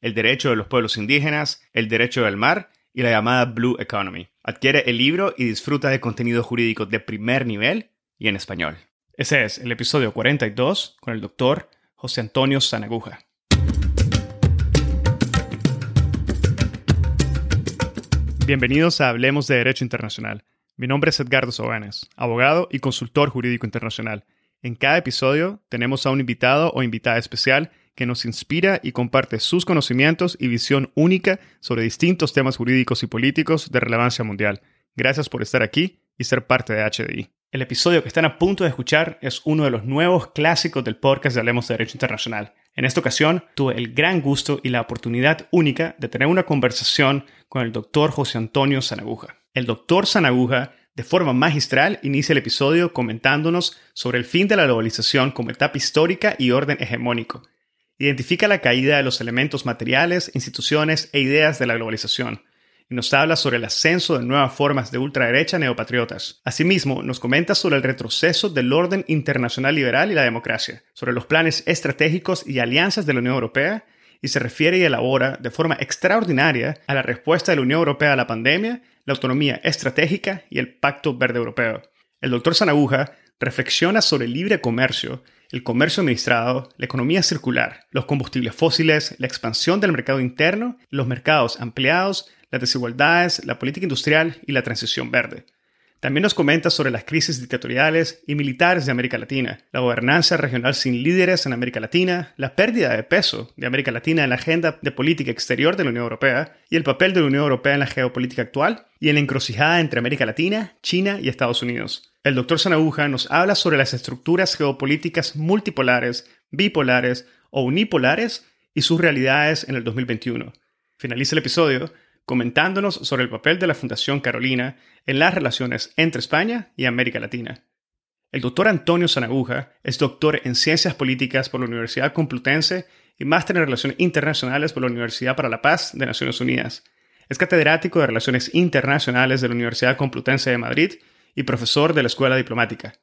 el derecho de los pueblos indígenas, el derecho del mar y la llamada Blue Economy. Adquiere el libro y disfruta de contenido jurídico de primer nivel y en español. Ese es el episodio 42 con el doctor José Antonio Sanaguja. Bienvenidos a Hablemos de Derecho Internacional. Mi nombre es Edgardo Sobanes, abogado y consultor jurídico internacional. En cada episodio tenemos a un invitado o invitada especial que nos inspira y comparte sus conocimientos y visión única sobre distintos temas jurídicos y políticos de relevancia mundial. Gracias por estar aquí y ser parte de HDI. El episodio que están a punto de escuchar es uno de los nuevos clásicos del podcast de Hablemos de Derecho Internacional. En esta ocasión tuve el gran gusto y la oportunidad única de tener una conversación con el doctor José Antonio Sanaguja. El doctor Sanaguja de forma magistral inicia el episodio comentándonos sobre el fin de la globalización como etapa histórica y orden hegemónico, Identifica la caída de los elementos materiales, instituciones e ideas de la globalización y nos habla sobre el ascenso de nuevas formas de ultraderecha neopatriotas. Asimismo, nos comenta sobre el retroceso del orden internacional liberal y la democracia, sobre los planes estratégicos y alianzas de la Unión Europea, y se refiere y elabora de forma extraordinaria a la respuesta de la Unión Europea a la pandemia, la autonomía estratégica y el Pacto Verde Europeo. El doctor Sanaguja reflexiona sobre el libre comercio el comercio administrado, la economía circular, los combustibles fósiles, la expansión del mercado interno, los mercados ampliados, las desigualdades, la política industrial y la transición verde. También nos comenta sobre las crisis dictatoriales y militares de América Latina, la gobernanza regional sin líderes en América Latina, la pérdida de peso de América Latina en la agenda de política exterior de la Unión Europea y el papel de la Unión Europea en la geopolítica actual y en la encrucijada entre América Latina, China y Estados Unidos. El doctor Sanaguja nos habla sobre las estructuras geopolíticas multipolares, bipolares o unipolares y sus realidades en el 2021. Finaliza el episodio comentándonos sobre el papel de la Fundación Carolina en las relaciones entre España y América Latina. El doctor Antonio Sanaguja es doctor en Ciencias Políticas por la Universidad Complutense y máster en Relaciones Internacionales por la Universidad para la Paz de Naciones Unidas. Es catedrático de Relaciones Internacionales de la Universidad Complutense de Madrid y profesor de la Escuela Diplomática.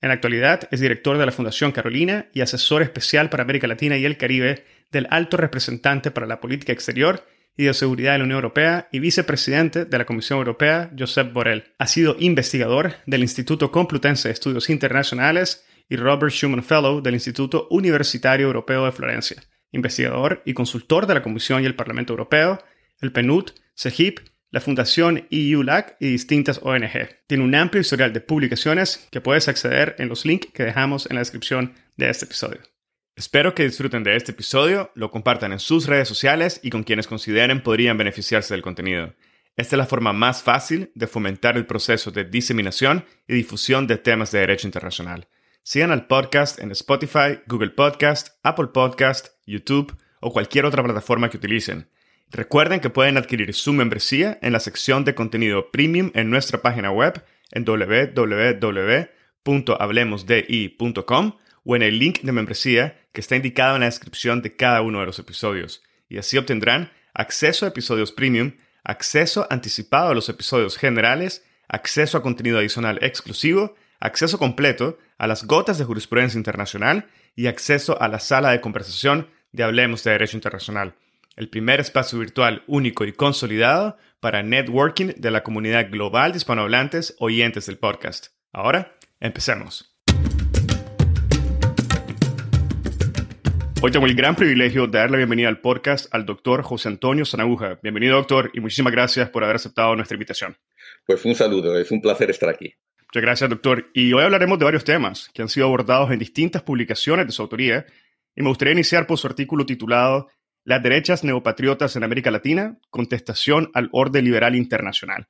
En la actualidad es director de la Fundación Carolina y asesor especial para América Latina y el Caribe del Alto Representante para la Política Exterior y de Seguridad de la Unión Europea y vicepresidente de la Comisión Europea, Josep Borrell. Ha sido investigador del Instituto Complutense de Estudios Internacionales y Robert Schuman Fellow del Instituto Universitario Europeo de Florencia. Investigador y consultor de la Comisión y el Parlamento Europeo, el PNUD, CEGIP la Fundación EULAC y distintas ONG. Tiene un amplio historial de publicaciones que puedes acceder en los links que dejamos en la descripción de este episodio. Espero que disfruten de este episodio, lo compartan en sus redes sociales y con quienes consideren podrían beneficiarse del contenido. Esta es la forma más fácil de fomentar el proceso de diseminación y difusión de temas de derecho internacional. Sigan al podcast en Spotify, Google Podcast, Apple Podcast, YouTube o cualquier otra plataforma que utilicen. Recuerden que pueden adquirir su membresía en la sección de contenido premium en nuestra página web en www.hablemosdi.com o en el link de membresía que está indicado en la descripción de cada uno de los episodios. Y así obtendrán acceso a episodios premium, acceso anticipado a los episodios generales, acceso a contenido adicional exclusivo, acceso completo a las gotas de jurisprudencia internacional y acceso a la sala de conversación de Hablemos de Derecho Internacional el primer espacio virtual único y consolidado para networking de la comunidad global de hispanohablantes oyentes del podcast. Ahora, empecemos. Hoy tengo el gran privilegio de darle la bienvenida al podcast al doctor José Antonio Sanaguja. Bienvenido, doctor, y muchísimas gracias por haber aceptado nuestra invitación. Pues un saludo, es un placer estar aquí. Muchas gracias, doctor. Y hoy hablaremos de varios temas que han sido abordados en distintas publicaciones de su autoría y me gustaría iniciar por su artículo titulado Las derechas neopatriotas en América Latina, contestación al orden liberal internacional.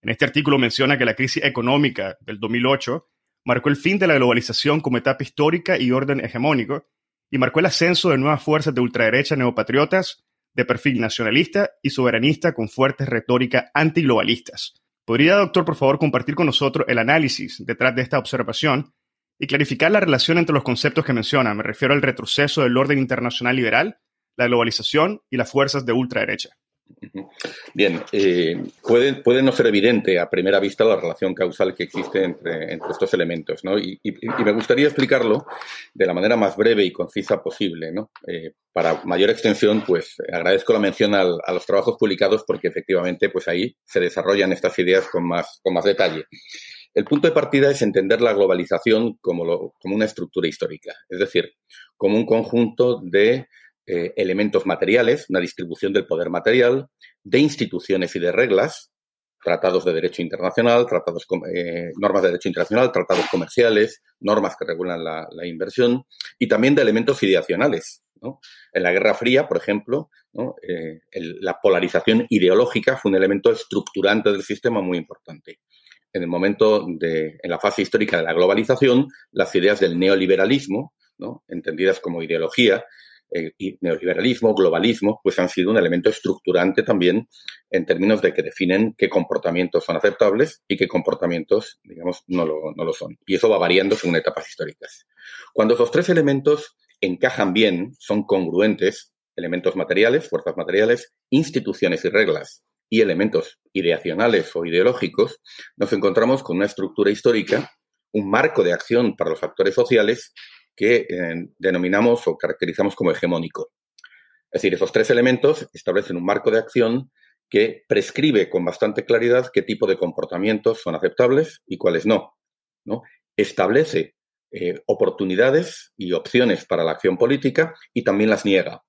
En este artículo menciona que la crisis económica del 2008 marcó el fin de la globalización como etapa histórica y orden hegemónico, y marcó el ascenso de nuevas fuerzas de ultraderecha neopatriotas de perfil nacionalista y soberanista con fuertes retórica antiglobalistas. ¿Podría, doctor, por favor, compartir con nosotros el análisis detrás de esta observación y clarificar la relación entre los conceptos que menciona? Me refiero al retroceso del orden internacional liberal, la globalización y las fuerzas de ultraderecha. Bien, eh, puede, puede, no ser evidente a primera vista la relación causal que existe entre, estos elementos, ¿no? Y, me gustaría explicarlo de la manera más breve y concisa posible, ¿no? Eh, para mayor extensión, pues agradezco la mención a los trabajos publicados porque efectivamente, pues ahí se desarrollan estas ideas con más, con más detalle. El punto de partida es entender la globalización como, como una estructura histórica, es decir, como un conjunto de eh, elementos materiales, una distribución del poder material, de instituciones y de reglas, tratados de derecho internacional, tratados, eh, normas de derecho internacional, tratados comerciales, normas que regulan la, inversión y también de elementos ideacionales. En la Guerra Fría, por ejemplo, eh, la polarización ideológica fue un elemento estructurante del sistema muy importante. En el momento de, en la fase histórica de la globalización, las ideas del neoliberalismo, entendidas como ideología, eh, neoliberalismo, globalismo, pues han sido un elemento estructurante también en términos de que definen qué comportamientos son aceptables y qué comportamientos, digamos, no lo, no lo son. Y eso va variando según etapas históricas. Cuando esos tres elementos encajan bien, son congruentes, elementos materiales, fuerzas materiales, instituciones y reglas, y elementos ideacionales o ideológicos, nos encontramos con una estructura histórica, un marco de acción para los actores sociales que eh, denominamos o caracterizamos como hegemónico. Es decir, esos tres elementos establecen un marco de acción que prescribe con bastante claridad qué tipo de comportamientos son aceptables y cuáles no. ¿no? Establece eh, oportunidades y opciones para la acción política y también las niega.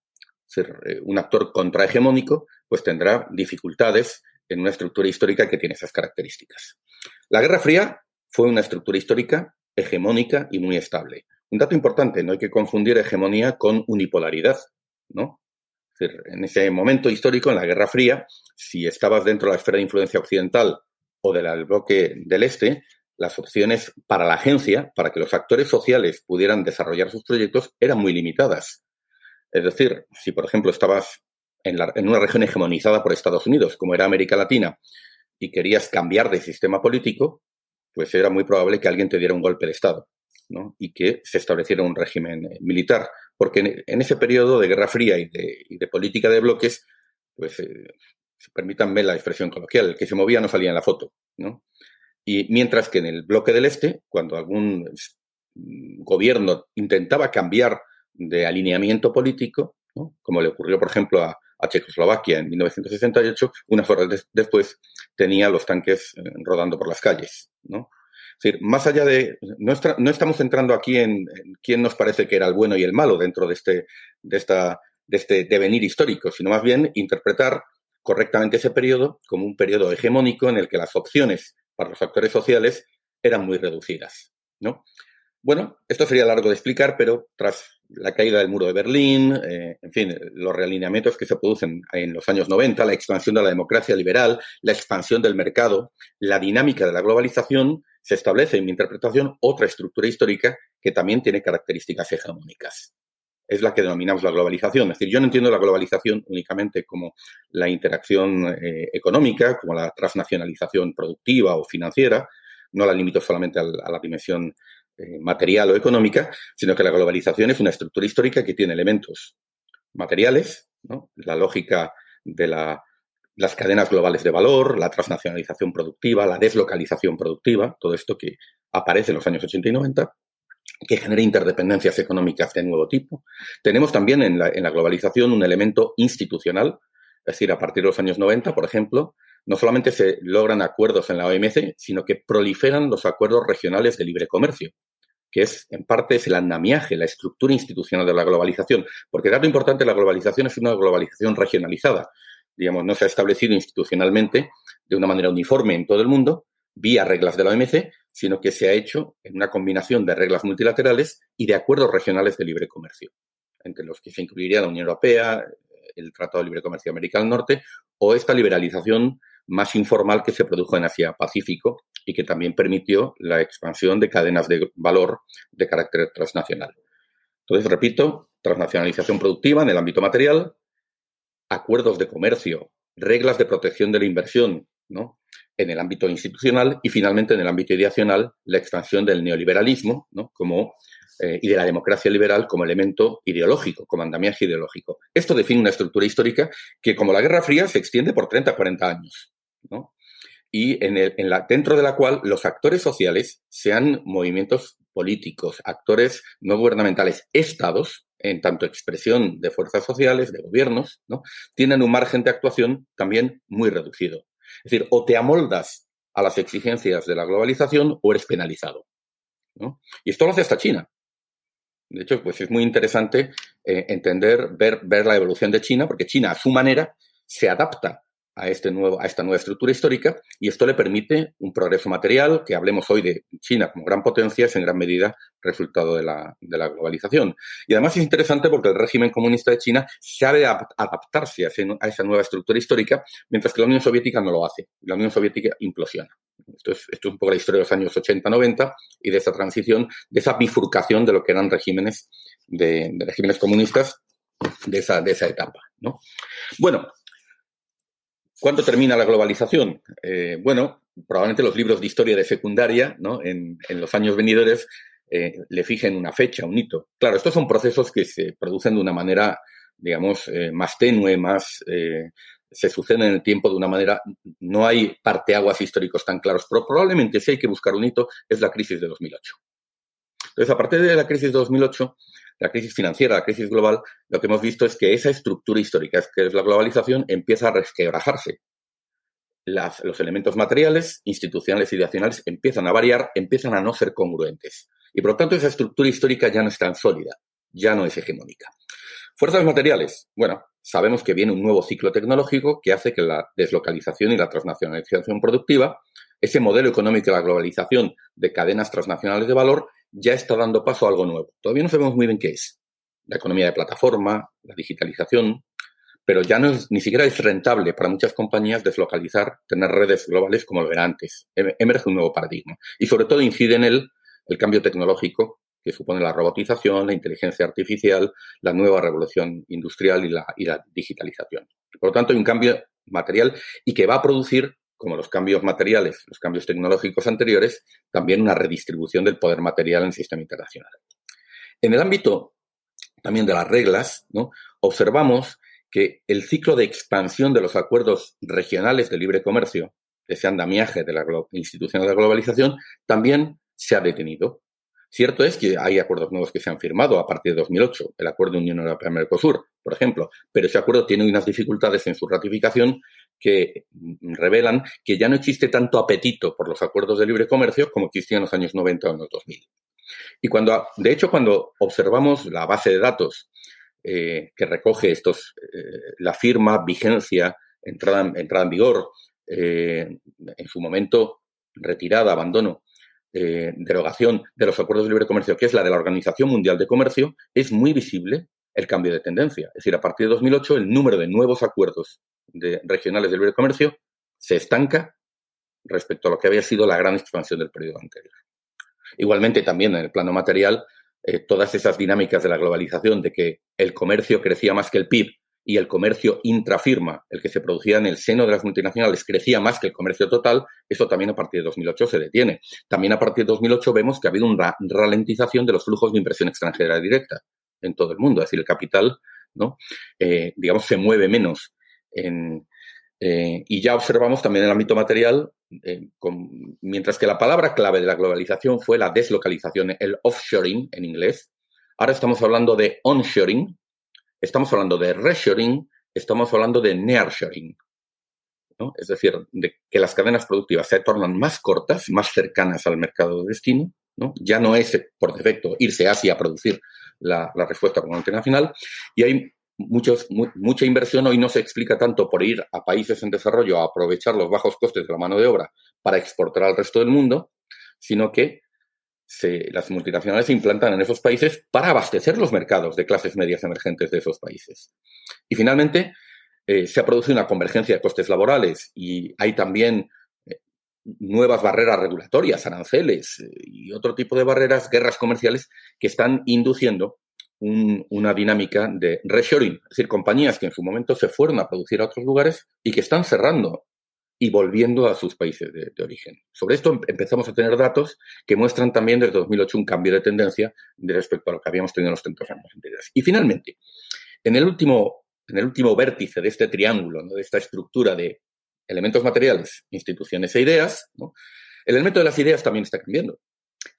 Eh, un actor contrahegemónico pues tendrá dificultades en una estructura histórica que tiene esas características. La Guerra Fría fue una estructura histórica hegemónica y muy estable. Un dato importante, no hay que confundir hegemonía con unipolaridad, ¿no? en ese momento histórico, en la Guerra Fría, si estabas dentro de la esfera de influencia occidental o del bloque del Este, las opciones para la agencia, para que los actores sociales pudieran desarrollar sus proyectos, eran muy limitadas. Es decir, si por ejemplo estabas en, en una región hegemonizada por Estados Unidos, como era América Latina, y querías cambiar de sistema político, pues era muy probable que alguien te diera un golpe de Estado y que se estableciera un régimen eh, militar. Porque en, ese periodo de Guerra Fría y de, política de bloques, pues, eh, permítanme la expresión coloquial, el que se movía no salía en la foto. Y mientras que en el bloque del Este, cuando algún mm, gobierno intentaba cambiar de alineamiento político, como le ocurrió, por ejemplo, a, Checoslovaquia en 1968, unas horas después tenía los tanques eh, rodando por las calles. ¿no? Decir, más allá de, no, no estamos entrando aquí en, quién nos parece que era el bueno y el malo dentro de este, de, esta, de este devenir histórico, sino más bien interpretar correctamente ese periodo como un periodo hegemónico en el que las opciones para los actores sociales eran muy reducidas. ¿no? Bueno, esto sería largo de explicar, pero tras la caída del muro de Berlín, eh, en fin, los realineamientos que se producen en los años 90, la expansión de la democracia liberal, la expansión del mercado, la dinámica de la globalización, se establece en mi interpretación otra estructura histórica que también tiene características hegemónicas. Es la que denominamos la globalización. Es decir, yo no entiendo la globalización únicamente como la interacción eh, económica, como la transnacionalización productiva o financiera, no la limito solamente a la, dimensión eh, material o económica, sino que la globalización es una estructura histórica que tiene elementos materiales, la lógica de la las cadenas globales de valor, la transnacionalización productiva, la deslocalización productiva, todo esto que aparece en los años 80 y 90, que genera interdependencias económicas de nuevo tipo. Tenemos también en la, globalización un elemento institucional, es decir, a partir de los años 90, por ejemplo, no solamente se logran acuerdos en la OMC, sino que proliferan los acuerdos regionales de libre comercio, que es, en parte, es el andamiaje, la estructura institucional de la globalización. Porque dato importante, la globalización es una globalización regionalizada digamos, no se ha establecido institucionalmente de una manera uniforme en todo el mundo, vía reglas de la OMC, sino que se ha hecho en una combinación de reglas multilaterales y de acuerdos regionales de libre comercio. entre los que se incluiría la Unión Europea, el Tratado de Libre Comercio América del Norte, o esta liberalización más informal que se produjo en Asia-Pacífico y que también permitió la expansión de cadenas de valor de carácter transnacional. Entonces, repito, transnacionalización productiva en el ámbito material, acuerdos de comercio, reglas de protección de la inversión ¿no? en el ámbito institucional y finalmente en el ámbito ideacional la expansión del neoliberalismo ¿no? como, eh, y de la democracia liberal como elemento ideológico, como andamiaje ideológico. Esto define una estructura histórica que, como la Guerra Fría, se extiende por 30 40 años. ¿no? Y en, el, en la, dentro de la cual los actores sociales sean movimientos políticos, actores no gubernamentales, estados, en tanto expresión de fuerzas sociales, de gobiernos, ¿no? tienen un margen de actuación también muy reducido. Es decir, o te amoldas a las exigencias de la globalización o eres penalizado. Y esto lo hace hasta China. De hecho, pues es muy interesante eh, entender, ver, ver la evolución de China, porque China a su manera se adapta a, este nuevo, a esta nueva estructura histórica y esto le permite un progreso material que hablemos hoy de China como gran potencia es en gran medida resultado de la, de la globalización. Y además es interesante porque el régimen comunista de China sabe adaptarse a, esa nueva estructura histórica, mientras que la Unión Soviética no lo hace. La Unión Soviética implosiona. Esto es, esto es un poco la historia de los años 80-90 y de esa transición, de esa bifurcación de lo que eran regímenes, de, de regímenes comunistas de esa, de esa etapa. ¿no? Bueno, ¿Cuándo termina la globalización? Eh, bueno, probablemente los libros de historia de secundaria, ¿no? en, los años venidores, eh, le fijen una fecha, un hito. Claro, estos son procesos que se producen de una manera, digamos, eh, más tenue, más, se suceden en el tiempo de una manera, no hay parteaguas históricos tan claros, pero probablemente si hay que buscar un hito es la crisis de 2008. Entonces, a partir de la crisis de 2008, la crisis financiera, la crisis global, lo que hemos visto es que esa estructura histórica, que es la globalización, empieza a resquebrajarse. Los elementos materiales, institucionales y nacionales empiezan a variar, empiezan a no ser congruentes. Y por lo tanto esa estructura histórica ya no es tan sólida, ya no es hegemónica. Fuerzas materiales. Bueno, sabemos que viene un nuevo ciclo tecnológico que hace que la deslocalización y la transnacionalización productiva, ese modelo económico de la globalización de cadenas transnacionales de valor, ya está dando paso a algo nuevo. Todavía no sabemos muy bien qué es. La economía de plataforma, la digitalización, pero ya no es, ni siquiera es rentable para muchas compañías deslocalizar, tener redes globales como lo era antes. Em, emerge un nuevo paradigma. Y sobre todo incide en él el cambio tecnológico que supone la robotización, la inteligencia artificial, la nueva revolución industrial y la, y la digitalización. Por lo tanto, hay un cambio material y que va a producir como los cambios materiales, los cambios tecnológicos anteriores, también una redistribución del poder material en el sistema internacional. En el ámbito también de las reglas, observamos que el ciclo de expansión de los acuerdos regionales de libre comercio, ese andamiaje de la institución de la globalización, también se ha detenido. Cierto es que hay acuerdos nuevos que se han firmado a partir de 2008, el acuerdo de Unión Europea-Mercosur, por ejemplo, pero ese acuerdo tiene unas dificultades en su ratificación que revelan que ya no existe tanto apetito por los acuerdos de libre comercio como existía en los años 90 o en los 2000. Y cuando, de hecho, cuando observamos la base de datos eh, que recoge estos, eh, la firma, vigencia, entrada, entrada en vigor, eh, en su momento retirada, abandono, eh, derogación de los acuerdos de libre comercio, que es la de la Organización Mundial de Comercio, es muy visible el cambio de tendencia. Es decir, a partir de 2008 el número de nuevos acuerdos regionales de libre comercio se estanca respecto a lo que había sido la gran expansión del periodo anterior. Igualmente, también en el plano material, eh, todas esas dinámicas de la globalización, de que el comercio crecía más que el PIB y el comercio intrafirma, el que se producía en el seno de las multinacionales, crecía más que el comercio total, eso también a partir de 2008 se detiene. También a partir de 2008 vemos que ha habido una ralentización de los flujos de inversión extranjera directa en todo el mundo. Es decir, el capital. Eh, digamos, se mueve menos en, eh, y ya observamos también en el ámbito material, eh, mientras que la palabra clave de la globalización fue la deslocalización, el offshoring en inglés, ahora estamos hablando de onshoring, estamos hablando de reshoring, estamos hablando de nearshoring. ¿no? Es decir, de que las cadenas productivas se tornan más cortas, más cercanas al mercado de destino. ¿no? Ya no es por defecto irse a Asia a producir la, la respuesta como internacional. Y hay muchos, mucha inversión hoy no se explica tanto por ir a países en desarrollo a aprovechar los bajos costes de la mano de obra para exportar al resto del mundo, sino que las multinacionales se implantan en esos países para abastecer los mercados de clases medias emergentes de esos países. Y finalmente, eh, se ha producido una convergencia de costes laborales y hay también eh, nuevas barreras regulatorias, aranceles eh, y otro tipo de barreras, guerras comerciales que están induciendo una dinámica de reshoring, es decir, compañías que en su momento se fueron a producir a otros lugares y que están cerrando y volviendo a sus países de, origen. Sobre esto em, empezamos a tener datos que muestran también desde 2008 un cambio de tendencia respecto a lo que habíamos tenido en los 30 años anteriores. Y finalmente, en el último, en el último vértice de este triángulo, de esta estructura de elementos materiales, instituciones e ideas, el elemento de las ideas también está cambiando.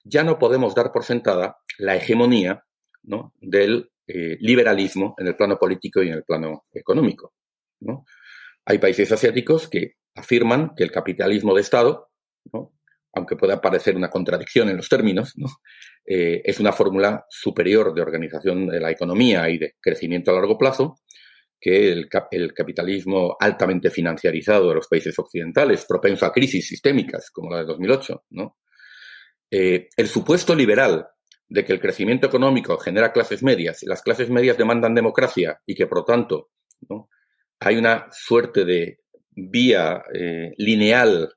Ya no podemos dar por sentada la hegemonía del eh, liberalismo en el plano político y en el plano económico. Hay países asiáticos que afirman que el capitalismo de Estado, aunque pueda parecer una contradicción en los términos, eh, es una fórmula superior de organización de la economía y de crecimiento a largo plazo que el, capitalismo altamente financiarizado de los países occidentales, propenso a crisis sistémicas como la de 2008. Eh, el supuesto liberal de que el crecimiento económico genera clases medias y las clases medias demandan democracia y que, por lo tanto, hay una suerte de vía eh, lineal,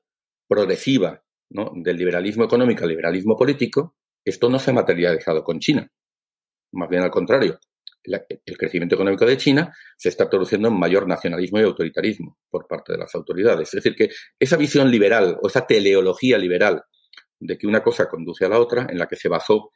progresiva, del liberalismo económico al liberalismo político, esto no se ha materializado con China. Más bien al contrario. el crecimiento económico de China se está produciendo en mayor nacionalismo y autoritarismo por parte de las autoridades. Es decir, que esa visión liberal o esa teleología liberal de que una cosa conduce a la otra, en la que se basó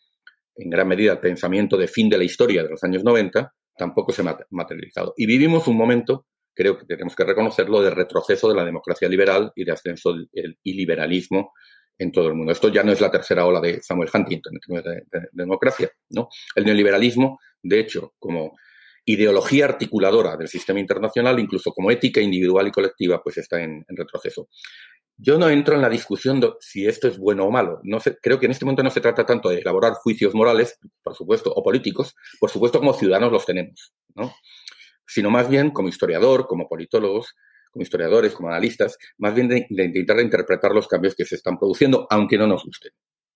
en gran medida el pensamiento de fin de la historia de los años 90, tampoco se ha materializado. Y vivimos un momento creo que tenemos que reconocerlo, de retroceso de la democracia liberal y de ascenso del iliberalismo en todo el mundo. Esto ya no es la tercera ola de Samuel Huntington de, democracia, ¿no? El neoliberalismo, de hecho, como ideología articuladora del sistema internacional, incluso como ética individual y colectiva, pues está en, retroceso. Yo no entro en la discusión de si esto es bueno o malo. No creo que en este momento no se trata tanto de elaborar juicios morales, por supuesto, o políticos, por supuesto como ciudadanos los tenemos. Sino más bien como historiador, como politólogos, como historiadores, como analistas, más bien de, intentar interpretar los cambios que se están produciendo, aunque no nos gusten,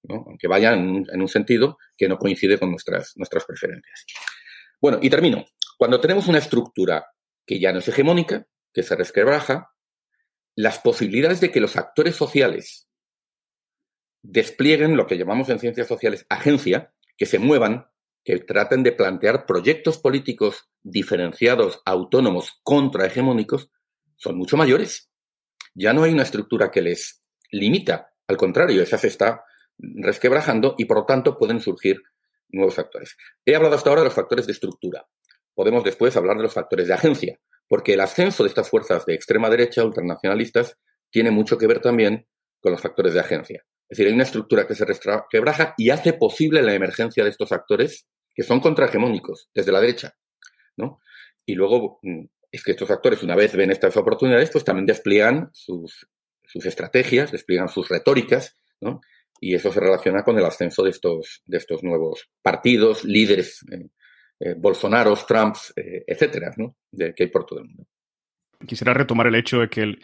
aunque vayan en un, sentido que no coincide con nuestras, nuestras preferencias. Bueno, y termino. Cuando tenemos una estructura que ya no es hegemónica, que se resquebraja, las posibilidades de que los actores sociales desplieguen lo que llamamos en ciencias sociales agencia, que se muevan, que traten de plantear proyectos políticos diferenciados, autónomos, contrahegemónicos, son mucho mayores. Ya no hay una estructura que les limita, al contrario, esa se está resquebrajando y por lo tanto pueden surgir nuevos factores. He hablado hasta ahora de los factores de estructura. Podemos después hablar de los factores de agencia, porque el ascenso de estas fuerzas de extrema derecha, ultranacionalistas, tiene mucho que ver también con los factores de agencia. Es decir, hay una estructura que se resquebraja y hace posible la emergencia de estos actores que son contrahegemónicos desde la derecha, ¿no? Y luego mm, es que estos actores, una vez ven estas oportunidades, pues también despliegan sus, sus estrategias, despliegan sus retóricas, ¿no? Y eso se relaciona con el ascenso de estos, de estos nuevos partidos, líderes, eh, eh Bolsonaros, Trumps, eh, etcétera, ¿no? De, que hay por todo el mundo. Quisiera retomar el hecho de que el,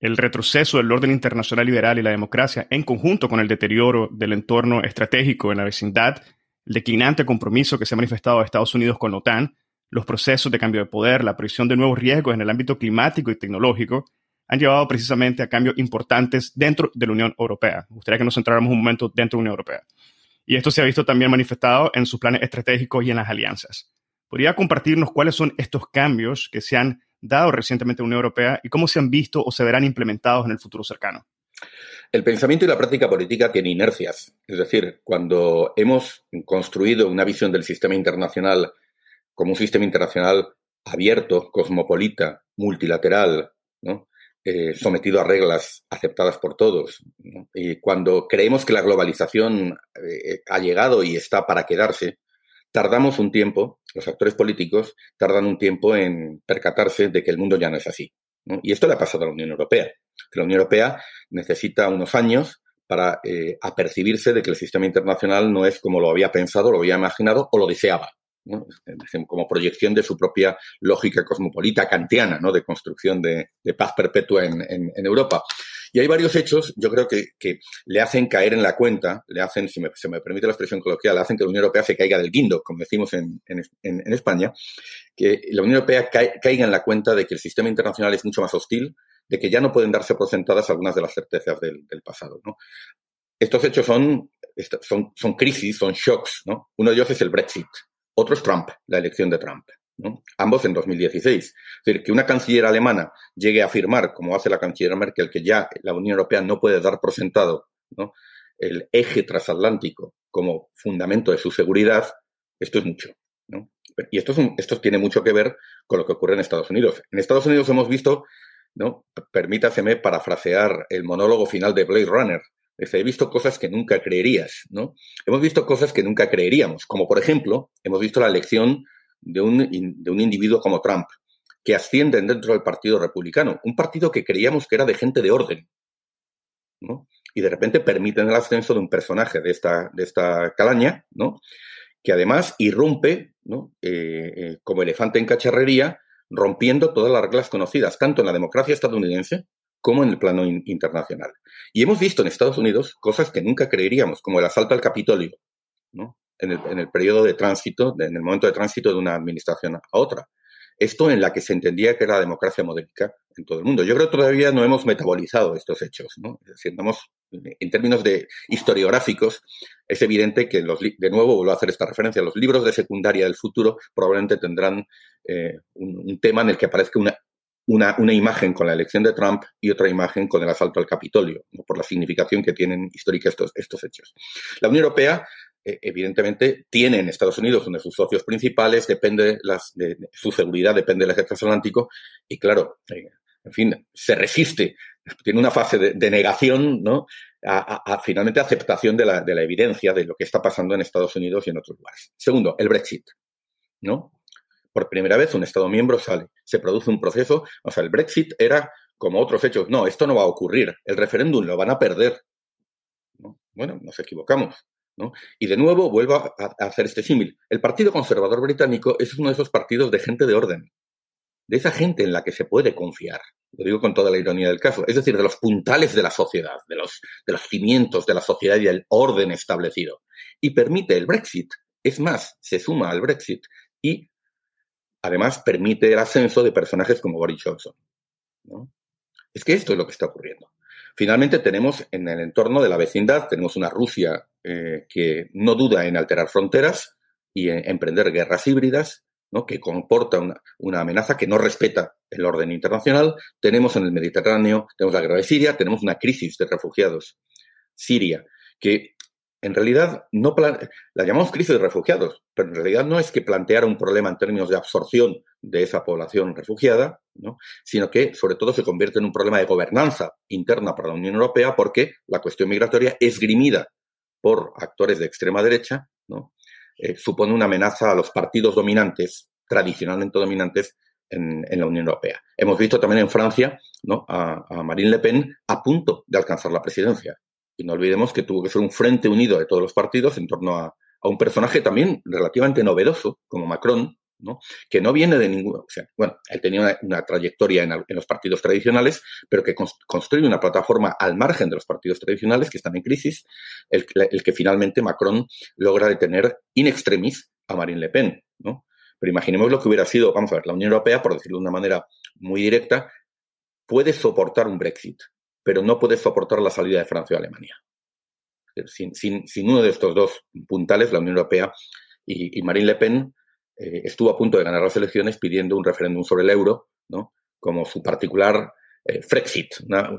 el retroceso del orden internacional liberal y la democracia, en conjunto con el deterioro del entorno estratégico en la vecindad, el declinante compromiso que se ha manifestado a Estados Unidos con la OTAN, los procesos de cambio de poder, la previsión de nuevos riesgos en el ámbito climático y tecnológico, han llevado precisamente a cambios importantes dentro de la Unión Europea. Me gustaría que nos centráramos un momento dentro de la Unión Europea. Y esto se ha visto también manifestado en sus planes estratégicos y en las alianzas. ¿Podría compartirnos cuáles son estos cambios que se han dado recientemente en la Unión Europea y cómo se han visto o se verán implementados en el futuro cercano? El pensamiento y la práctica política tienen inercias. Es decir, cuando hemos construido una visión del sistema internacional como un sistema internacional abierto, cosmopolita, multilateral, eh, sometido a reglas aceptadas por todos, y cuando creemos que la globalización eh, ha llegado y está para quedarse, tardamos un tiempo, los actores políticos tardan un tiempo en percatarse de que el mundo ya no es así. Y esto le ha pasado a la Unión Europea, que la Unión Europea necesita unos años para eh, apercibirse de que el sistema internacional no es como lo había pensado, lo había imaginado o lo deseaba. como proyección de su propia lógica cosmopolita kantiana, ¿no? de construcción de, paz perpetua en, Europa. Y hay varios hechos, yo creo que, le hacen caer en la cuenta, le hacen, si me, se me permite la expresión coloquial, le hacen que la Unión Europea se caiga del guindo, como decimos en, España, que la Unión Europea caiga en la cuenta de que el sistema internacional es mucho más hostil, de que ya no pueden darse por sentadas algunas de las certezas del, pasado. Estos hechos son, son, son crisis, son shocks. ¿no? Uno de ellos es el Brexit, otro es Trump, la elección de Trump ambos en 2016. Es decir, que una canciller alemana llegue a afirmar, como hace la canciller Merkel, que ya la Unión Europea no puede dar por sentado el eje transatlántico como fundamento de su seguridad, esto es mucho. Y esto, esto tiene mucho que ver con lo que ocurre en Estados Unidos. En Estados Unidos hemos visto, ¿no? permítaseme parafrasear el monólogo final de Blade Runner, he visto cosas que nunca creerías, ¿no? Hemos visto cosas que nunca creeríamos, como por ejemplo, hemos visto la elección de un, de un individuo como Trump, que ascienden dentro del Partido Republicano, un partido que creíamos que era de gente de orden, ¿no? Y de repente permiten el ascenso de un personaje de esta, de esta calaña, ¿no? Que además irrumpe, ¿no? Eh, eh, como elefante en cacharrería, rompiendo todas las reglas conocidas, tanto en la democracia estadounidense como en el plano internacional. Y hemos visto en Estados Unidos cosas que nunca creeríamos, como el asalto al Capitolio, ¿no? En el, periodo de tránsito, en el momento de tránsito de una administración a otra. Esto en la que se entendía que era democracia modélica en todo el mundo. Yo creo que todavía no hemos metabolizado estos hechos, ¿no? Es decir, en términos de historiográficos, es evidente que los, de nuevo vuelvo a hacer esta referencia, los libros de secundaria del futuro probablemente tendrán eh, un, tema en el que aparezca una, una, una, imagen con la elección de Trump y otra imagen con el asalto al Capitolio, por la significación que tienen histórica estos, estos hechos. La Unión Europea evidentemente tiene en Estados Unidos uno de sus socios principales, depende de, su seguridad, depende del ejército atlántico, y claro, eh, en fin, se resiste, tiene una fase de, negación, ¿no? A, finalmente aceptación de la, de la, evidencia de lo que está pasando en Estados Unidos y en otros lugares. Segundo, el Brexit, ¿no? Por primera vez un Estado miembro sale, se produce un proceso, o sea, el Brexit era como otros hechos, no, esto no va a ocurrir, el referéndum lo van a perder. Bueno, nos equivocamos. Y de nuevo vuelvo a, hacer este símil. El Partido Conservador Británico es uno de esos partidos de gente de orden, de esa gente en la que se puede confiar. Lo digo con toda la ironía del caso. Es decir, de los puntales de la sociedad, de los, cimientos de la sociedad y del orden establecido. Y permite el Brexit. Es más, se suma al Brexit y además permite el ascenso de personajes como Boris Johnson. Es que esto es lo que está ocurriendo. Finalmente tenemos en el entorno de la vecindad, tenemos una Rusia eh, que no duda en alterar fronteras y en emprender guerras híbridas, ¿no? que comporta una, amenaza que no respeta el orden internacional. Tenemos en el Mediterráneo, tenemos la guerra de Siria, tenemos una crisis de refugiados. Siria, que en realidad no la llamamos crisis de refugiados, pero en realidad no es que planteara un problema en términos de absorción de esa población refugiada, ¿no? sino que sobre todo se convierte en un problema de gobernanza interna para la Unión Europea porque la cuestión migratoria esgrimida por actores de extrema derecha. Eh, supone una amenaza a los partidos dominantes, tradicionalmente dominantes, en, la Unión Europea. Hemos visto también en Francia ¿no? a Marine Le Pen a punto de alcanzar la presidencia. Y no olvidemos que tuvo que ser un frente unido de todos los partidos en torno a, un personaje también relativamente novedoso, como Macron, ¿no? que no viene de ningún. Bueno, él tenía una, trayectoria en, los partidos tradicionales, pero que construye una plataforma al margen de los partidos tradicionales que están en crisis, el, que finalmente Macron logra detener in extremis a Marine Le Pen. ¿no? Pero imaginemos lo que hubiera sido, vamos a ver, la Unión Europea, por decirlo de una manera muy directa, puede soportar un Brexit pero no puede soportar la salida de Francia o Alemania. Sin, uno de estos dos puntales, la Unión Europea y, Marine Le Pen eh, estuvo a punto de ganar las elecciones pidiendo un referéndum sobre el euro, ¿no? como su particular eh, Frexit,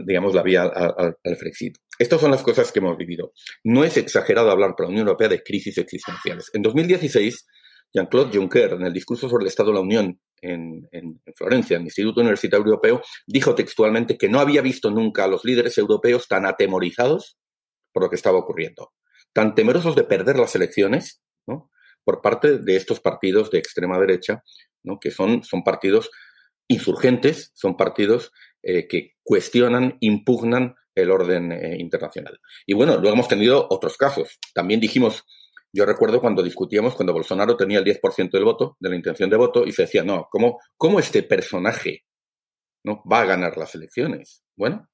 digamos la vía al, Frexit. Estas son las cosas que hemos vivido. No es exagerado hablar para la Unión Europea de crisis existenciales. En 2016, Jean-Claude Juncker, en el discurso sobre el Estado de la Unión en, Florencia, en el Instituto Universitario Europeo, dijo textualmente que no había visto nunca a los líderes europeos tan atemorizados por lo que estaba ocurriendo, tan temerosos de perder las elecciones por parte de estos partidos de extrema derecha, que son, son partidos insurgentes, son partidos eh, que cuestionan, impugnan el orden eh, internacional. Y bueno, luego hemos tenido otros casos. También dijimos yo recuerdo cuando discutíamos, cuando Bolsonaro tenía el 10% del voto, de la intención de voto, y se decía, no, ¿cómo, cómo este personaje ¿no? va a ganar las elecciones? Bueno,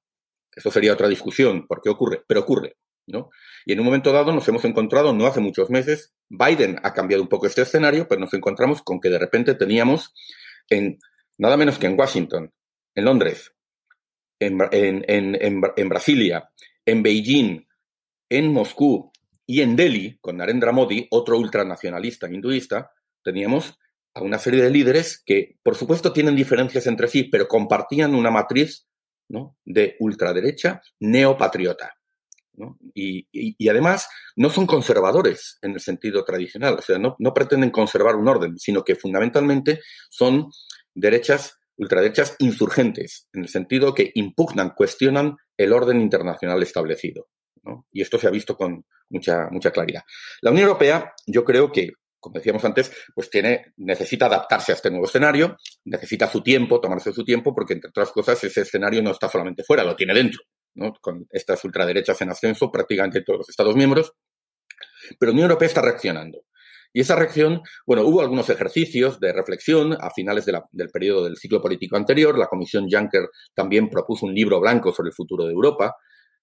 Eso sería otra discusión, ¿por qué ocurre? Pero ocurre, Y en un momento dado nos hemos encontrado, no hace muchos meses, Biden ha cambiado un poco este escenario, pero nos encontramos con que de repente teníamos en nada menos que en Washington, en Londres, en, en, Brasilia, en Beijing, en Moscú y en Delhi, con Narendra Modi, otro ultranacionalista hinduista, teníamos a una serie de líderes que, por supuesto, tienen diferencias entre sí, pero compartían una matriz de ultraderecha neopatriota. Y, además no son conservadores en el sentido tradicional, o sea, no, pretenden conservar un orden, sino que fundamentalmente son derechas, ultraderechas insurgentes, en el sentido que impugnan, cuestionan el orden internacional establecido. Y esto se ha visto con mucha, mucha claridad. La Unión Europea, yo creo que, como decíamos antes, pues tiene, necesita adaptarse a este nuevo escenario, necesita su tiempo, tomarse su tiempo, porque entre otras cosas ese escenario no está solamente fuera, lo tiene dentro, con estas ultraderechas en ascenso prácticamente todos los Estados miembros. Pero la Unión Europea está reaccionando. Y esa reacción, bueno, hubo algunos ejercicios de reflexión a finales del periodo del ciclo político anterior. La Comisión Juncker también propuso un libro blanco sobre el futuro de Europa.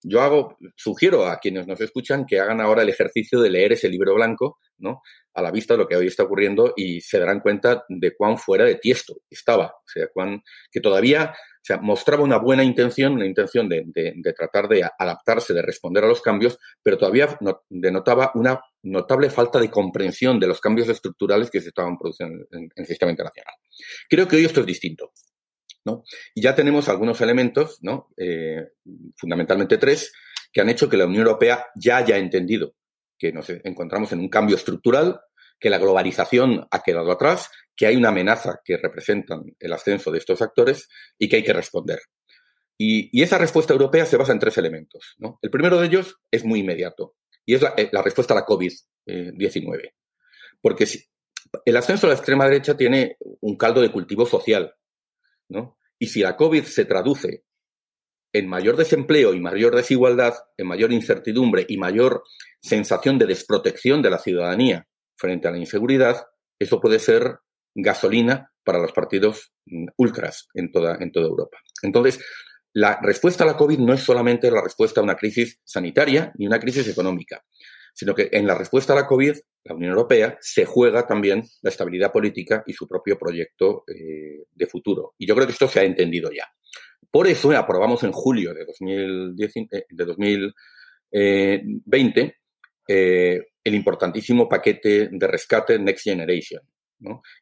Yo hago, sugiero a quienes nos escuchan que hagan ahora el ejercicio de leer ese libro blanco, ¿no? A la vista de lo que hoy está ocurriendo y se darán cuenta de cuán fuera de tiesto estaba. O sea, cuán, que todavía o sea, mostraba una buena intención, una intención de, tratar de adaptarse, de responder a los cambios, pero todavía denotaba una notable falta de comprensión de los cambios estructurales que se estaban produciendo en, el sistema internacional. Creo que hoy esto es distinto. ¿no? Y ya tenemos algunos elementos, ¿no? Eh, fundamentalmente tres, que han hecho que la Unión Europea ya haya entendido que nos encontramos en un cambio estructural, que la globalización ha quedado atrás que hay una amenaza que representan el ascenso de estos actores y que hay que responder. Y, esa respuesta europea se basa en tres elementos. El primero de ellos es muy inmediato y es la, eh, respuesta a la COVID-19. Porque el ascenso de la extrema derecha tiene un caldo de cultivo social. Y si la COVID se traduce en mayor desempleo y mayor desigualdad, en mayor incertidumbre y mayor sensación de desprotección de la ciudadanía frente a la inseguridad, eso puede ser gasolina para los partidos mm, ultras en toda, en toda Europa. Entonces, la respuesta a la COVID no es solamente la respuesta a una crisis sanitaria ni una crisis económica, sino que en la respuesta a la COVID, la Unión Europea se juega también la estabilidad política y su propio proyecto eh, de futuro. Y yo creo que esto se ha entendido ya. Por eso aprobamos en julio de, 2010, eh, de 2020 eh, el importantísimo paquete de rescate Next Generation,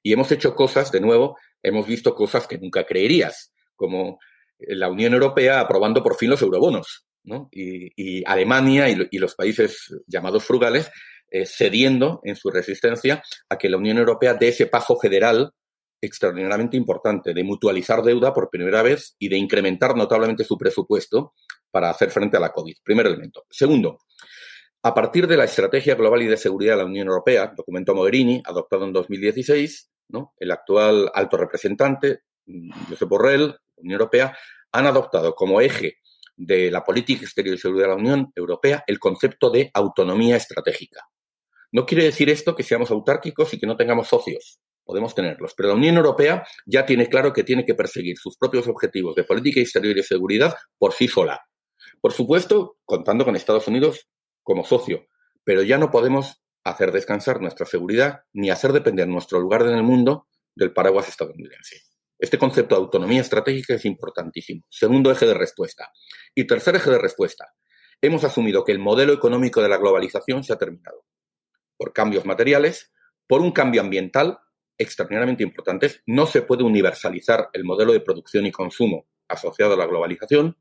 y hemos hecho cosas, de nuevo, hemos visto cosas que nunca creerías, como la Unión Europea aprobando por fin los eurobonos, y, Alemania y, los países llamados frugales eh, cediendo en su resistencia a que la Unión Europea dé ese paso federal extraordinariamente importante de mutualizar deuda por primera vez y de incrementar notablemente su presupuesto para hacer frente a la COVID. Primer elemento. Segundo, a partir de la Estrategia Global y de Seguridad de la Unión Europea, documento Mogherini, adoptado en 2016, ¿no? el actual alto representante, mm, Josep Borrell, Unión Europea, han adoptado como eje de la política exterior y seguridad de la Unión Europea el concepto de autonomía estratégica. No quiere decir esto que seamos autárquicos y que no tengamos socios. Podemos tenerlos. Pero la Unión Europea ya tiene claro que tiene que perseguir sus propios objetivos de política exterior y seguridad por sí sola. Por supuesto, contando con Estados Unidos como socio, pero ya no podemos hacer descansar nuestra seguridad ni hacer depender nuestro lugar en el mundo del paraguas estadounidense. Este concepto de autonomía estratégica es importantísimo. Segundo eje de respuesta. Y tercer eje de respuesta. Hemos asumido que el modelo económico de la globalización se ha terminado. Por cambios materiales, por un cambio ambiental extraordinariamente importante. No se puede universalizar el modelo de producción y consumo asociado a la globalización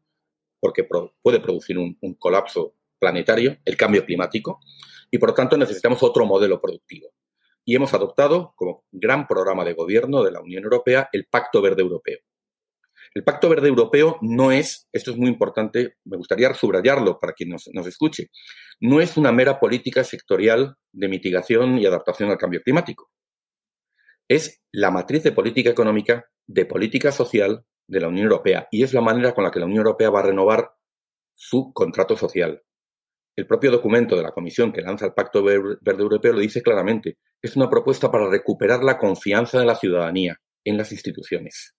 porque puede producir un, un colapso planetario, el cambio climático, y por tanto necesitamos otro modelo productivo. Y hemos adoptado como gran programa de gobierno de la Unión Europea el Pacto Verde Europeo. El Pacto Verde Europeo no es, esto es muy importante, me gustaría subrayarlo para quien nos, nos escuche, no es una mera política sectorial de mitigación y adaptación al cambio climático. Es la matriz de política económica, de política social de la Unión Europea y es la manera con la que la Unión Europea va a renovar su contrato social, el propio documento de la Comisión que lanza el Pacto Verde Europeo lo dice claramente. Es una propuesta para recuperar la confianza de la ciudadanía en las instituciones.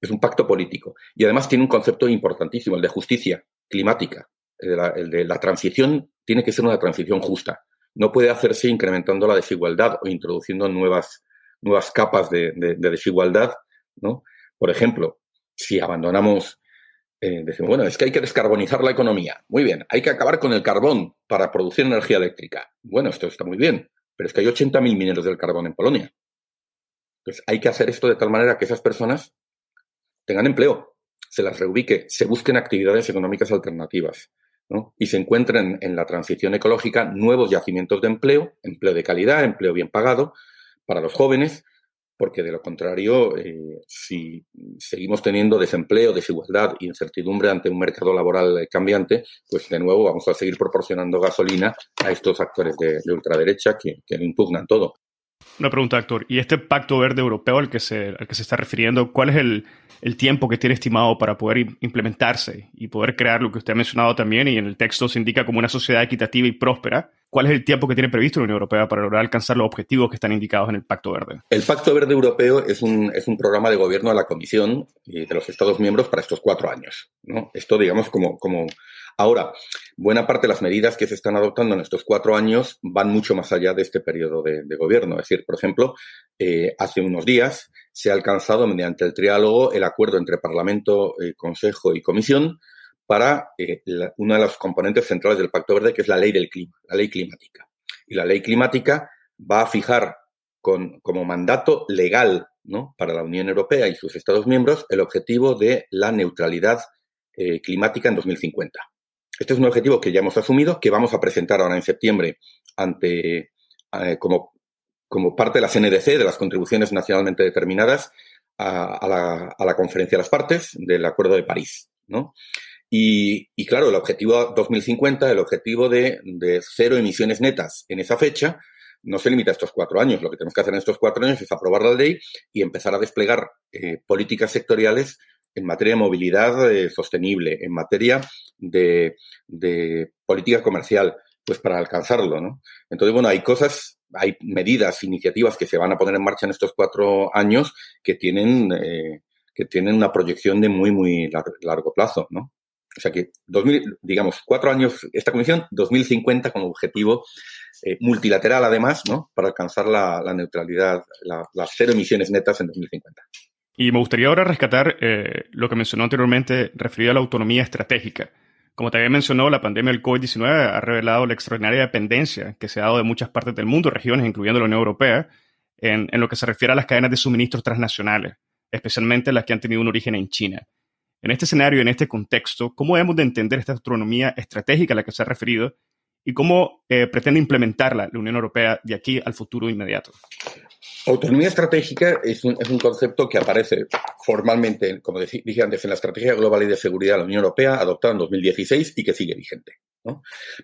Es un pacto político. Y además tiene un concepto importantísimo, el de justicia climática. El de la, transición tiene que ser una transición justa. No puede hacerse incrementando la desigualdad o introduciendo nuevas, nuevas capas de, desigualdad. ¿no? Por ejemplo, si abandonamos eh, decimos, bueno, es que hay que descarbonizar la economía. Muy bien, hay que acabar con el carbón para producir energía eléctrica. Bueno, esto está muy bien, pero es que hay 80.000 mineros del carbón en Polonia. Entonces, hay que hacer esto de tal manera que esas personas tengan empleo, se las reubique, se busquen actividades económicas alternativas y se encuentren en la transición ecológica nuevos yacimientos de empleo, empleo de calidad, empleo bien pagado para los jóvenes, porque de lo contrario, eh, si seguimos teniendo desempleo, desigualdad, incertidumbre ante un mercado laboral cambiante, pues de nuevo vamos a seguir proporcionando gasolina a estos actores de, ultraderecha que, que, impugnan todo. Una pregunta, actor. ¿Y este pacto verde europeo al que se, al que se está refiriendo, cuál es el, el tiempo que tiene estimado para poder implementarse y poder crear lo que usted ha mencionado también y en el texto se indica como una sociedad equitativa y próspera. ¿Cuál es el tiempo que tiene previsto la Unión Europea para lograr alcanzar los objetivos que están indicados en el Pacto Verde? El Pacto Verde Europeo es un, es un programa de gobierno de la Comisión y de los Estados miembros para estos cuatro años. ¿no? Esto, digamos, como, como Ahora, buena parte de las medidas que se están adoptando en estos cuatro años van mucho más allá de este periodo de, gobierno. Es decir, por ejemplo, eh, hace unos días se ha alcanzado mediante el triálogo el acuerdo entre Parlamento, eh, Consejo y Comisión para eh, una de las componentes centrales del Pacto Verde, que es la ley del clima, la ley climática. Y la ley climática va a fijar con, como mandato legal para la Unión Europea y sus Estados miembros el objetivo de la neutralidad climática en 2050. Este es un objetivo que ya hemos asumido, que vamos a presentar ahora en septiembre ante eh, como, como, parte de la CNDC, de las contribuciones nacionalmente determinadas, a, la, a, la, conferencia de las partes del Acuerdo de París. ¿no? Y, claro, el objetivo 2050, el objetivo de, de, cero emisiones netas en esa fecha, no se limita a estos cuatro años. Lo que tenemos que hacer en estos cuatro años es aprobar la ley y empezar a desplegar eh, políticas sectoriales en materia de movilidad eh, sostenible, en materia de, política comercial, pues para alcanzarlo, ¿no? Entonces, bueno, hay cosas, hay medidas, iniciativas que se van a poner en marcha en estos cuatro años que tienen, eh, que tienen una proyección de muy, muy largo plazo, ¿no? O sea que, 2000, digamos, cuatro años esta comisión, 2050 como objetivo eh, multilateral además, ¿no? Para alcanzar la, neutralidad, las cero emisiones netas en 2050. Y me gustaría ahora rescatar eh, lo que mencionó anteriormente referido a la autonomía estratégica. Como también mencionó, la pandemia del COVID-19 ha revelado la extraordinaria dependencia que se ha dado de muchas partes del mundo, regiones, incluyendo la Unión Europea, en, en lo que se refiere a las cadenas de suministros transnacionales, especialmente las que han tenido un origen en China. En este escenario, en este contexto, ¿cómo debemos de entender esta autonomía estratégica a la que se ha referido y cómo eh, pretende implementarla la Unión Europea de aquí al futuro inmediato? Autonomía estratégica es un, concepto que aparece formalmente, como dije antes, en la Estrategia Global y de Seguridad de la Unión Europea, adoptada en 2016 y que sigue vigente.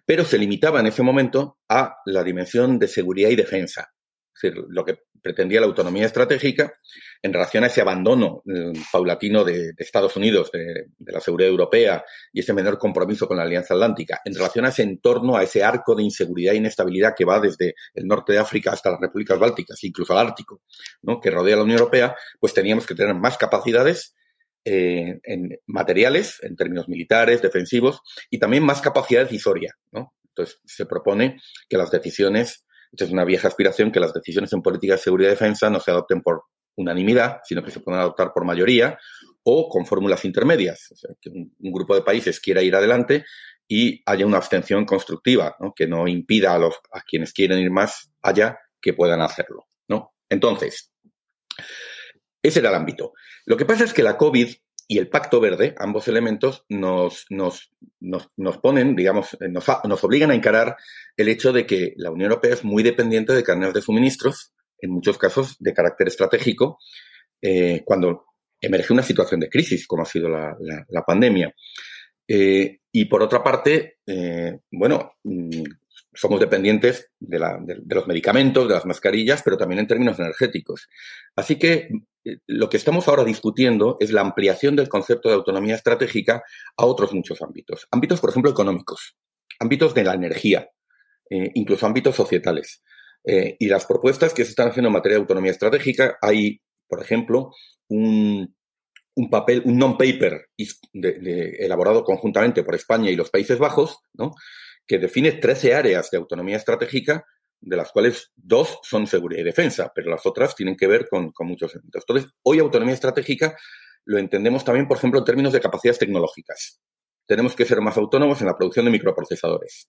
Pero se limitaba en ese momento a la dimensión de seguridad y defensa. Es decir, lo que pretendía la autonomía estratégica en relación a ese abandono eh, paulatino de, Estados Unidos, de, la seguridad europea y ese menor compromiso con la Alianza Atlántica, en relación a ese entorno, a ese arco de inseguridad e inestabilidad que va desde el norte de África hasta las repúblicas bálticas, incluso al Ártico, ¿no? que rodea a la Unión Europea, pues teníamos que tener más capacidades eh, en materiales, en términos militares, defensivos, y también más capacidad decisoria. ¿no? Entonces, se propone que las decisiones esta es una vieja aspiración que las decisiones en política de seguridad y defensa no se adopten por unanimidad, sino que se puedan adoptar por mayoría o con fórmulas intermedias. O sea, que un, grupo de países quiera ir adelante y haya una abstención constructiva, que no impida a, los, a quienes quieren ir más allá que puedan hacerlo. ¿no? Entonces, ese era el ámbito. Lo que pasa es que la COVID y el Pacto Verde, ambos elementos, nos, nos, nos, ponen, digamos, nos, nos, obligan a encarar el hecho de que la Unión Europea es muy dependiente de cadenas de suministros, en muchos casos de carácter estratégico, eh, cuando emerge una situación de crisis, como ha sido la, pandemia. Eh, y por otra parte, eh, bueno, mm, somos dependientes de, los medicamentos, de las mascarillas, pero también en términos energéticos. Así que eh, lo que estamos ahora discutiendo es la ampliación del concepto de autonomía estratégica a otros muchos ámbitos. Ámbitos, por ejemplo, económicos, ámbitos de la energía, eh, incluso ámbitos societales. Eh, y las propuestas que se están haciendo en materia de autonomía estratégica, hay, por ejemplo, un, un papel, un non-paper elaborado conjuntamente por España y los Países Bajos, ¿no? que define 13 áreas de autonomía estratégica, de las cuales dos son seguridad y defensa, pero las otras tienen que ver con, muchos elementos. Entonces, hoy autonomía estratégica lo entendemos también, por ejemplo, en términos de capacidades tecnológicas. Tenemos que ser más autónomos en la producción de microprocesadores,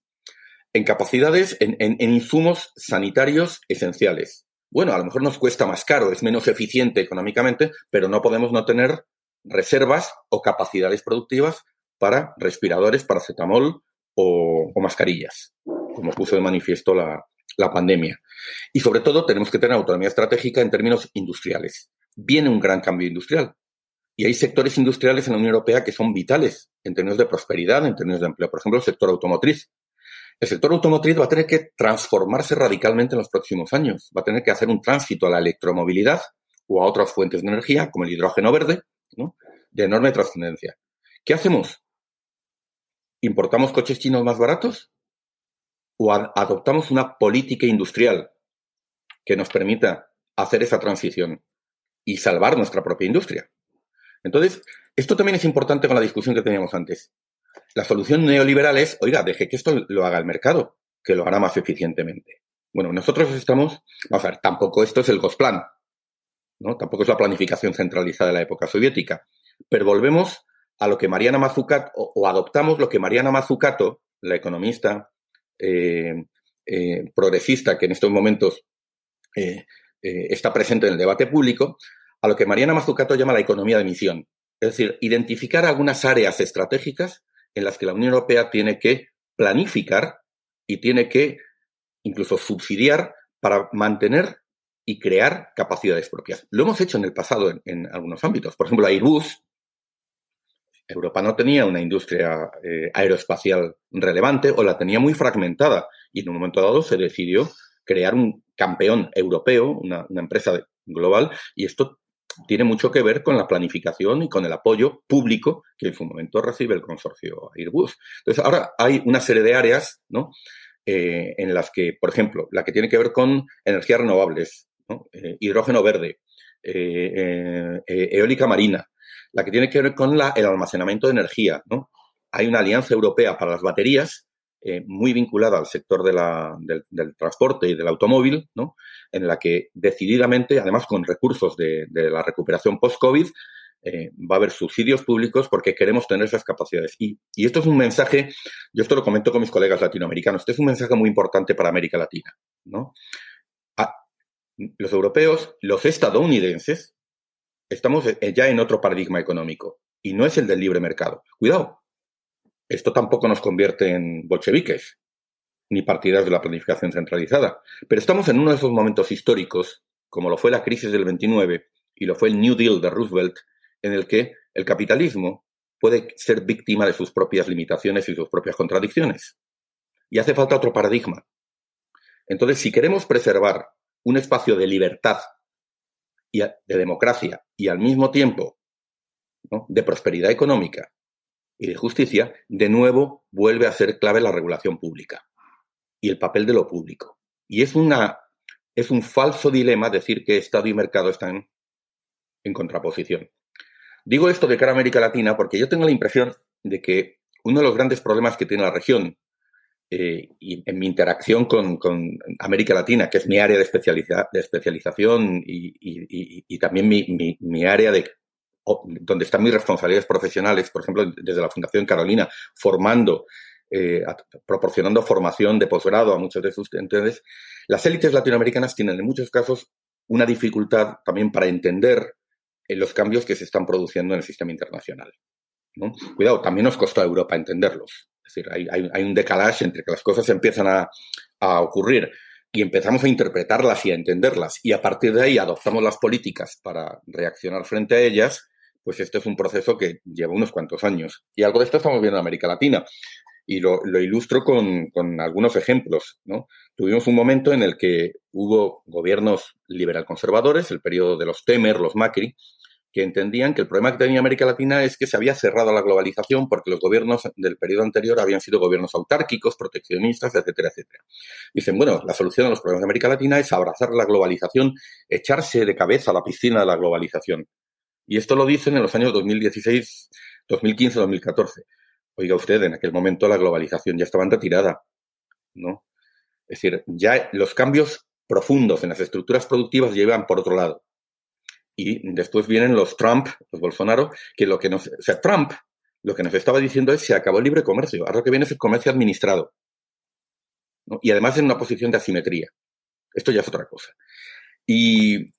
en capacidades, en, en, insumos sanitarios esenciales. Bueno, a lo mejor nos cuesta más caro, es menos eficiente económicamente, pero no podemos no tener reservas o capacidades productivas para respiradores, paracetamol o, o mascarillas, como puso de manifiesto la, la pandemia. Y sobre todo tenemos que tener autonomía estratégica en términos industriales. Viene un gran cambio industrial. Y hay sectores industriales en la Unión Europea que son vitales en términos de prosperidad, en términos de empleo. Por ejemplo, el sector automotriz. El sector automotriz va a tener que transformarse radicalmente en los próximos años. Va a tener que hacer un tránsito a la electromovilidad o a otras fuentes de energía, como el hidrógeno verde, de enorme trascendencia. ¿Qué hacemos? ¿Importamos coches chinos más baratos? ¿O adoptamos una política industrial que nos permita hacer esa transición y salvar nuestra propia industria? Entonces, esto también es importante con la discusión que teníamos antes. La solución neoliberal es, oiga, deje que esto lo haga el mercado, que lo hará más eficientemente. Bueno, nosotros estamos, vamos a ver, tampoco esto es el Gosplan, ¿no? Tampoco es la planificación centralizada de la época soviética. Pero volvemos a lo que Mariana Mazzucato, o, adoptamos lo que Mariana Mazzucato, la economista progresista que en estos momentos eh, está presente en el debate público, a lo que Mariana Mazzucato llama la economía de misión. Es decir, identificar algunas áreas estratégicas en las que la Unión Europea tiene que planificar y tiene que incluso subsidiar para mantener y crear capacidades propias. Lo hemos hecho en el pasado en, algunos ámbitos. Por ejemplo, Airbus. Europa no tenía una industria eh, aeroespacial relevante o la tenía muy fragmentada y en un momento dado se decidió crear un campeón europeo, una, empresa global, y esto tiene mucho que ver con la planificación y con el apoyo público que en su momento recibe el consorcio Airbus. Entonces, ahora hay una serie de áreas, ¿no? Eh, en las que, por ejemplo, la que tiene que ver con energías renovables, eh, hidrógeno verde, eólica marina, la que tiene que ver con el almacenamiento de energía, ¿no? Hay una alianza europea para las baterías eh, muy vinculada al sector del, transporte y del automóvil, ¿no? en la que decididamente, además con recursos de, la recuperación post-COVID, eh, va a haber subsidios públicos porque queremos tener esas capacidades. Y, esto es un mensaje, yo esto lo comento con mis colegas latinoamericanos, este es un mensaje muy importante para América Latina. ¿no? los europeos, los estadounidenses, estamos ya en otro paradigma económico y no es el del libre mercado. Cuidado, esto tampoco nos convierte en bolcheviques, ni partidas de la planificación centralizada. Pero estamos en uno de esos momentos históricos, como lo fue la crisis del 29 y lo fue el New Deal de Roosevelt, en el que el capitalismo puede ser víctima de sus propias limitaciones y sus propias contradicciones. Y hace falta otro paradigma. Entonces, si queremos preservar un espacio de libertad de democracia y al mismo tiempo de prosperidad económica y de justicia, de nuevo vuelve a ser clave la regulación pública y el papel de lo público. Y es, una, es un falso dilema decir que Estado y mercado están en contraposición. Digo esto de cara a América Latina porque yo tengo la impresión de que uno de los grandes problemas que tiene la región eh, y en mi interacción con, América Latina, que es mi área de, de especialización y, también mi, mi, área de donde están mis responsabilidades profesionales, por ejemplo, desde la Fundación Carolina, formando, eh, proporcionando formación de posgrado a muchos de sus estudiantes, las élites latinoamericanas tienen en muchos casos una dificultad también para entender eh, los cambios que se están produciendo en el sistema internacional. Cuidado, también nos costó a Europa entenderlos. Es decir, hay, un decalaje entre que las cosas empiezan a, a ocurrir y empezamos a interpretarlas y a entenderlas y a partir de ahí adoptamos las políticas para reaccionar frente a ellas, pues este es un proceso que lleva unos cuantos años. Y algo de esto estamos viendo en América Latina. Y lo, ilustro con, algunos ejemplos. ¿no? Tuvimos un momento en el que hubo gobiernos liberal conservadores, el periodo de los Temer, los Macri, que entendían que el problema que tenía América Latina es que se había cerrado la globalización porque los gobiernos del periodo anterior habían sido gobiernos autárquicos, proteccionistas, etcétera, etcétera. Dicen, bueno, la solución a los problemas de América Latina es abrazar la globalización, echarse de cabeza a la piscina de la globalización. Y esto lo dicen en los años 2016, 2015, 2014. Oiga usted, en aquel momento la globalización ya estaba en retirada, ¿no? Es decir, ya los cambios profundos en las estructuras productivas llevan por otro lado. Y después vienen los Trump, los Bolsonaro, que lo que nos, o sea, Trump lo que nos estaba diciendo es se acabó el libre comercio, ahora lo que viene es el comercio administrado. Y además en una posición de asimetría. Esto ya es otra cosa. Y,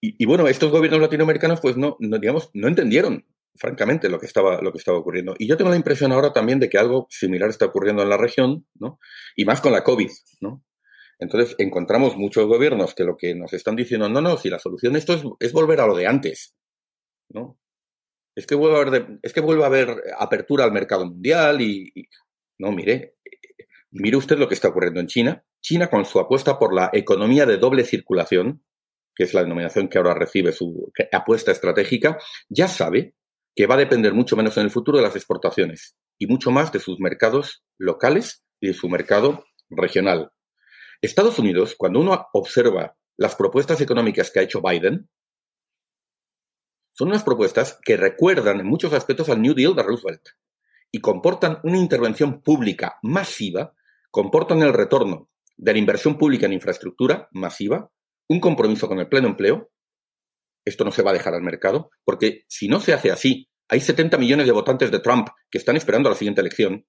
y, bueno, estos gobiernos latinoamericanos, pues no, no, digamos, no entendieron, francamente, lo que, estaba, lo que estaba ocurriendo. Y yo tengo la impresión ahora también de que algo similar está ocurriendo en la región, ¿no? Y más con la COVID, ¿no? Entonces, encontramos muchos gobiernos que lo que nos están diciendo, no, no, si la solución esto es, es volver a lo de antes, ¿no? Es que, vuelve a haber, es que vuelve a haber apertura al mercado mundial y, y no, mire, mire usted lo que está ocurriendo en China. China, con su apuesta por la economía de doble circulación, que es la denominación que ahora recibe su apuesta estratégica, ya sabe que va a depender mucho menos en el futuro de las exportaciones y mucho más de sus mercados locales y de su mercado regional. Estados Unidos, cuando uno observa las propuestas económicas que ha hecho Biden, son unas propuestas que recuerdan en muchos aspectos al New Deal de Roosevelt y comportan una intervención pública masiva, comportan el retorno de la inversión pública en infraestructura masiva, un compromiso con el pleno empleo. Esto no se va a dejar al mercado, porque si no se hace así, hay 70 millones de votantes de Trump que están esperando la siguiente elección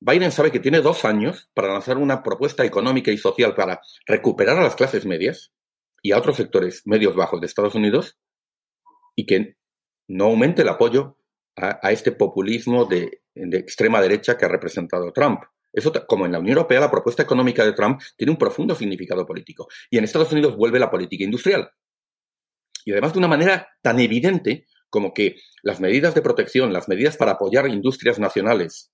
Biden sabe que tiene dos años para lanzar una propuesta económica y social para recuperar a las clases medias y a otros sectores medios bajos de Estados Unidos y que no aumente el apoyo a, este populismo de, extrema derecha que ha representado Trump. Eso, como en la Unión Europea, la propuesta económica de Trump tiene un profundo significado político. Y en Estados Unidos vuelve la política industrial. Y además de una manera tan evidente como que las medidas de protección, las medidas para apoyar industrias nacionales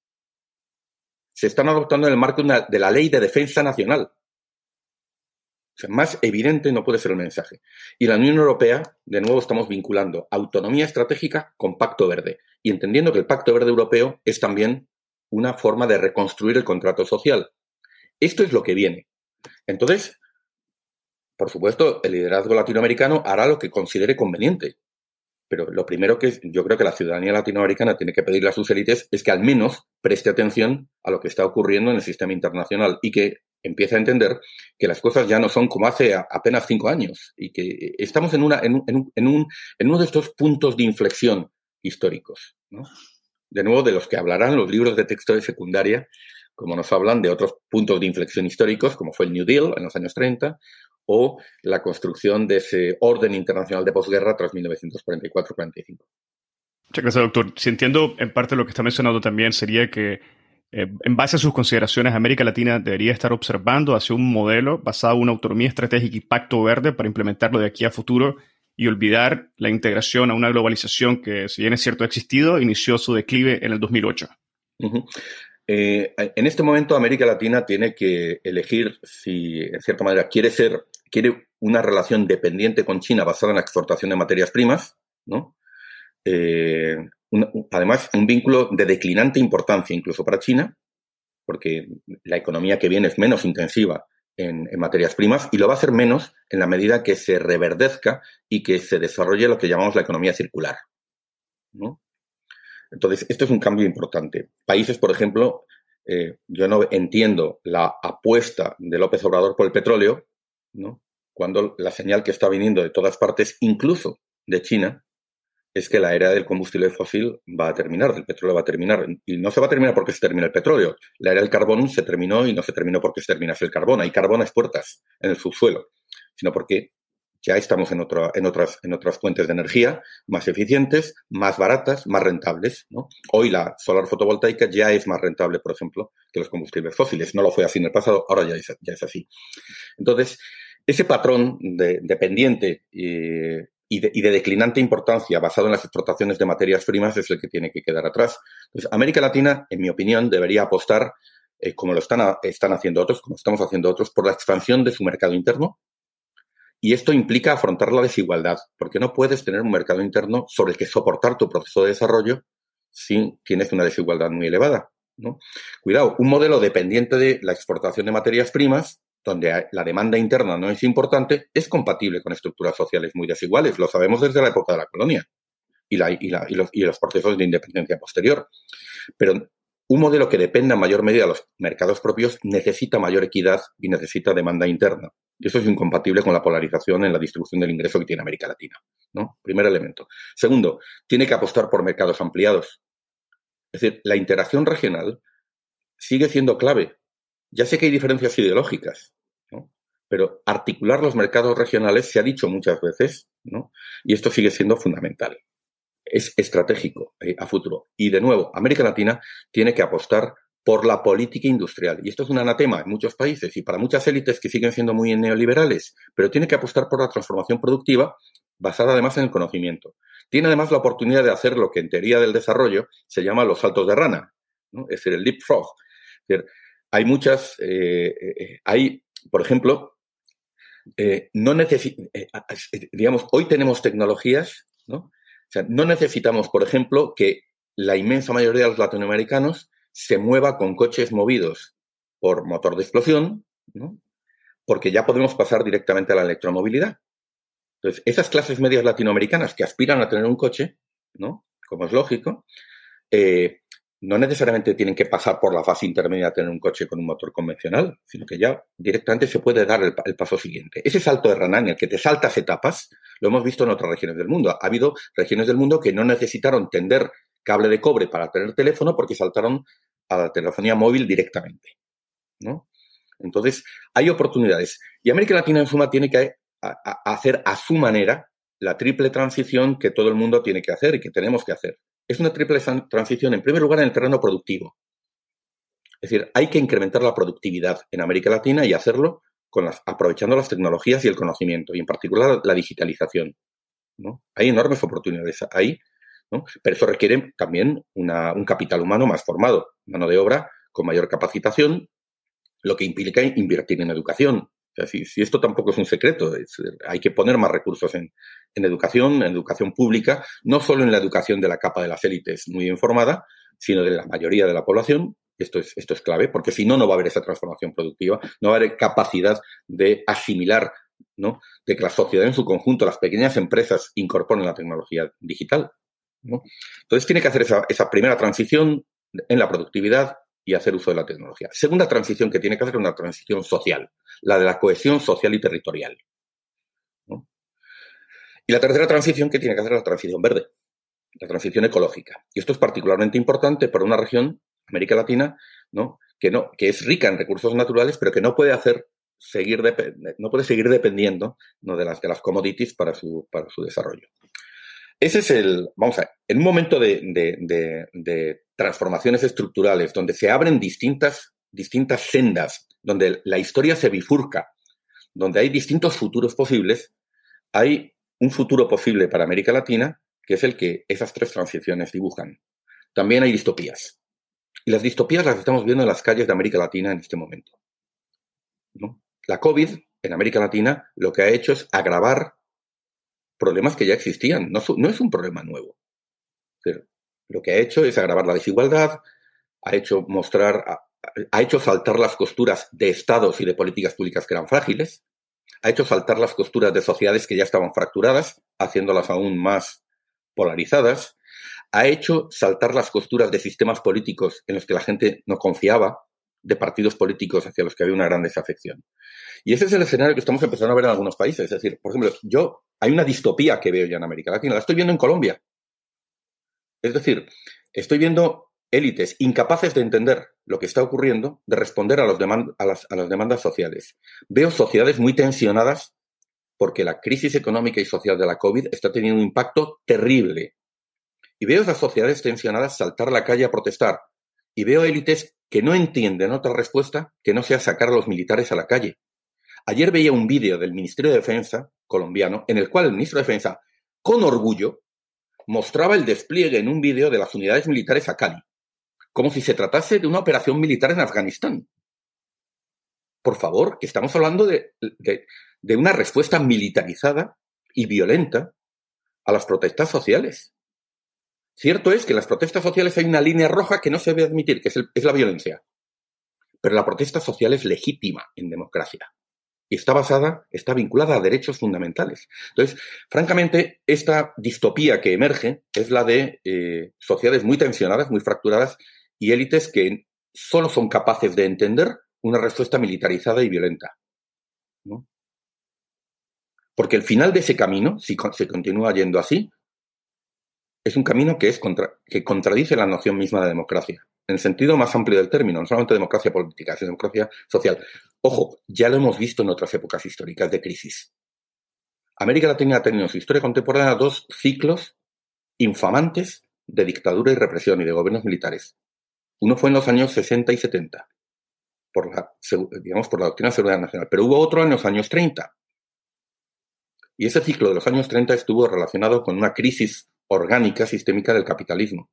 se están adoptando en el marco de la ley de defensa nacional. O sea, más evidente no puede ser el mensaje. Y la Unión Europea, de nuevo, estamos vinculando autonomía estratégica con pacto verde y entendiendo que el pacto verde europeo es también una forma de reconstruir el contrato social. Esto es lo que viene. Entonces, por supuesto, el liderazgo latinoamericano hará lo que considere conveniente. Pero lo primero que yo creo que la ciudadanía latinoamericana tiene que pedirle a sus élites es que al menos preste atención a lo que está ocurriendo en el sistema internacional y que empiece a entender que las cosas ya no son como hace apenas cinco años y que estamos en, una, en, en, un, en uno de estos puntos de inflexión históricos. De nuevo, de los que hablarán los libros de texto de secundaria, como nos hablan de otros puntos de inflexión históricos, como fue el New Deal en los años 30, o la construcción de ese orden internacional de posguerra tras 1944-45. Muchas gracias, doctor. Si entiendo, en parte lo que está mencionando también sería que, eh, en base a sus consideraciones, América Latina debería estar observando hacia un modelo basado en una autonomía estratégica y pacto verde para implementarlo de aquí a futuro y olvidar la integración a una globalización que, si bien es cierto, ha existido, inició su declive en el 2008. Eh, en este momento América Latina tiene que elegir si, en cierta manera, quiere ser, quiere una relación dependiente con China basada en la exportación de materias primas, ¿no? Eh, además, un vínculo de declinante importancia incluso para China, porque la economía que viene es menos intensiva en, en, materias primas y lo va a hacer menos en la medida que se reverdezca y que se desarrolle lo que llamamos la economía circular. ¿no? Entonces, esto es un cambio importante. Países, por ejemplo, eh, yo no entiendo la apuesta de López Obrador por el petróleo, ¿no? cuando la señal que está viniendo de todas partes, incluso de China, es que la era del combustible fósil va a terminar, del petróleo va a terminar. Y no se va a terminar porque se termina el petróleo. La era del carbón se terminó y no se terminó porque se terminase el carbón. Hay carbón a puertas en el subsuelo, sino porque ya estamos en, otras, en otras fuentes de energía más eficientes, más baratas, más rentables. Hoy la solar fotovoltaica ya es más rentable, por ejemplo, que los combustibles fósiles. No lo fue así en el pasado, ahora ya es, así. Entonces, ese patrón de, dependiente eh, y, de, declinante importancia basado en las exportaciones de materias primas es el que tiene que quedar atrás. Entonces, América Latina, en mi opinión, debería apostar, eh, como lo están haciendo otros, como estamos haciendo otros, por la expansión de su mercado interno, y esto implica afrontar la desigualdad, porque no puedes tener un mercado interno sobre el que soportar tu proceso de desarrollo si tienes una desigualdad muy elevada. Cuidado, un modelo dependiente de la exportación de materias primas donde la demanda interna no es importante, es compatible con estructuras sociales muy desiguales. Lo sabemos desde la época de la colonia y, los, y los procesos de independencia posterior. Pero un modelo que dependa en mayor medida de los mercados propios necesita mayor equidad y necesita demanda interna. Y eso es incompatible con la polarización en la distribución del ingreso que tiene América Latina. ¿no? Primer elemento. Segundo, tiene que apostar por mercados ampliados. Es decir, la interacción regional sigue siendo clave. Ya sé que hay diferencias ideológicas, pero articular los mercados regionales se ha dicho muchas veces, ¿no? y esto sigue siendo fundamental. Es estratégico eh, a futuro. Y de nuevo, América Latina tiene que apostar por la política industrial. Y esto es un anatema en muchos países y para muchas élites que siguen siendo muy neoliberales, pero tiene que apostar por la transformación productiva basada además en el conocimiento. Tiene además la oportunidad de hacer lo que en teoría del desarrollo se llama los saltos de rana, es decir, el leapfrog. Hay muchas, eh, eh, hay, por ejemplo, eh, no digamos, hoy tenemos tecnologías, ¿no? O sea, no necesitamos, por ejemplo, que la inmensa mayoría de los latinoamericanos se mueva con coches movidos por motor de explosión, ¿no? porque ya podemos pasar directamente a la electromovilidad. Entonces, esas clases medias latinoamericanas que aspiran a tener un coche, ¿no? como es lógico, eh, no necesariamente tienen que pasar por la fase intermedia a tener un coche con un motor convencional, sino que ya directamente se puede dar el, paso siguiente. Ese salto de rana en el que te saltas etapas, lo hemos visto en otras regiones del mundo. Ha habido regiones del mundo que no necesitaron tender cable de cobre para tener teléfono porque saltaron a la telefonía móvil directamente. ¿no? Entonces, hay oportunidades. Y América Latina, en suma, tiene que hacer a su manera la triple transición que todo el mundo tiene que hacer y que tenemos que hacer. Es una triple transición, en primer lugar, en el terreno productivo. Es decir, hay que incrementar la productividad en América Latina y hacerlo con las, aprovechando las tecnologías y el conocimiento, y en particular la digitalización. ¿no? Hay enormes oportunidades ahí pero eso requiere también un capital humano más formado, mano de obra con mayor capacitación, lo que implica invertir en educación. si, esto tampoco es un secreto, hay que poner más recursos en, educación, en educación pública, no solo en la educación de la capa de las élites muy informada, sino de la mayoría de la población. Esto es, esto es clave, porque si no, no va a haber esa transformación productiva, no va a haber capacidad de asimilar ¿no? de que la sociedad en su conjunto, las pequeñas empresas, incorporen la tecnología digital. Entonces tiene que hacer esa, primera transición en la productividad y hacer uso de la tecnología. Segunda transición que tiene que hacer es una transición social, la de la cohesión social y territorial. Y la tercera transición que tiene que hacer es la transición verde, la transición ecológica. Y esto es particularmente importante para una región, América Latina, ¿no? Que, no, es rica en recursos naturales, pero que no puede hacer seguir no puede seguir dependiendo ¿no? de, las, commodities para su desarrollo. Ese es el, vamos a ver, en un momento de, transformaciones estructurales, donde se abren distintas, distintas sendas, donde la historia se bifurca, donde hay distintos futuros posibles, hay un futuro posible para América Latina, que es el que esas tres transiciones dibujan. También hay distopías. Y las distopías las estamos viendo en las calles de América Latina en este momento. La COVID en América Latina lo que ha hecho es agravar problemas que ya existían, no, es un problema nuevo. lo que ha hecho es agravar la desigualdad, ha hecho mostrar, ha, hecho saltar las costuras de estados y de políticas públicas que eran frágiles, ha hecho saltar las costuras de sociedades que ya estaban fracturadas, haciéndolas aún más polarizadas, ha hecho saltar las costuras de sistemas políticos en los que la gente no confiaba, de partidos políticos hacia los que había una gran desafección. Y ese es el escenario que estamos empezando a ver en algunos países. Es decir, por ejemplo, yo hay una distopía que veo ya en América Latina, la estoy viendo en Colombia. Es decir, estoy viendo élites incapaces de entender lo que está ocurriendo, de responder a, los las, a las demandas sociales. Veo sociedades muy tensionadas porque la crisis económica y social de la COVID está teniendo un impacto terrible. Y veo esas sociedades tensionadas saltar a la calle a protestar. Y veo élites que no entienden otra respuesta que no sea sacar a los militares a la calle. Ayer veía un vídeo del Ministerio de Defensa colombiano en el cual el ministro de Defensa, con orgullo, mostraba el despliegue en un vídeo de las unidades militares a Cali, como si se tratase de una operación militar en Afganistán. Por favor, que estamos hablando de, de una respuesta militarizada y violenta a las protestas sociales. Cierto es que en las protestas sociales hay una línea roja que no se debe admitir, que es, es la violencia. pero la protesta social es legítima en democracia y está basada, está vinculada a derechos fundamentales. Entonces, francamente, esta distopía que emerge es la de eh, sociedades muy tensionadas, muy fracturadas y élites que solo son capaces de entender una respuesta militarizada y violenta. Porque el final de ese camino, si se continúa yendo así, es un camino que, es que contradice la noción misma de democracia en el sentido más amplio del término, no solamente democracia política, sino democracia social. Ojo, ya lo hemos visto en otras épocas históricas de crisis. América Latina ha tenido en su historia contemporánea dos ciclos infamantes de dictadura y represión y de gobiernos militares. Uno fue en los años 60 y 70, por la, digamos, por la doctrina de seguridad nacional, pero hubo otro en los años 30. Y ese ciclo de los años 30 estuvo relacionado con una crisis orgánica sistémica del capitalismo,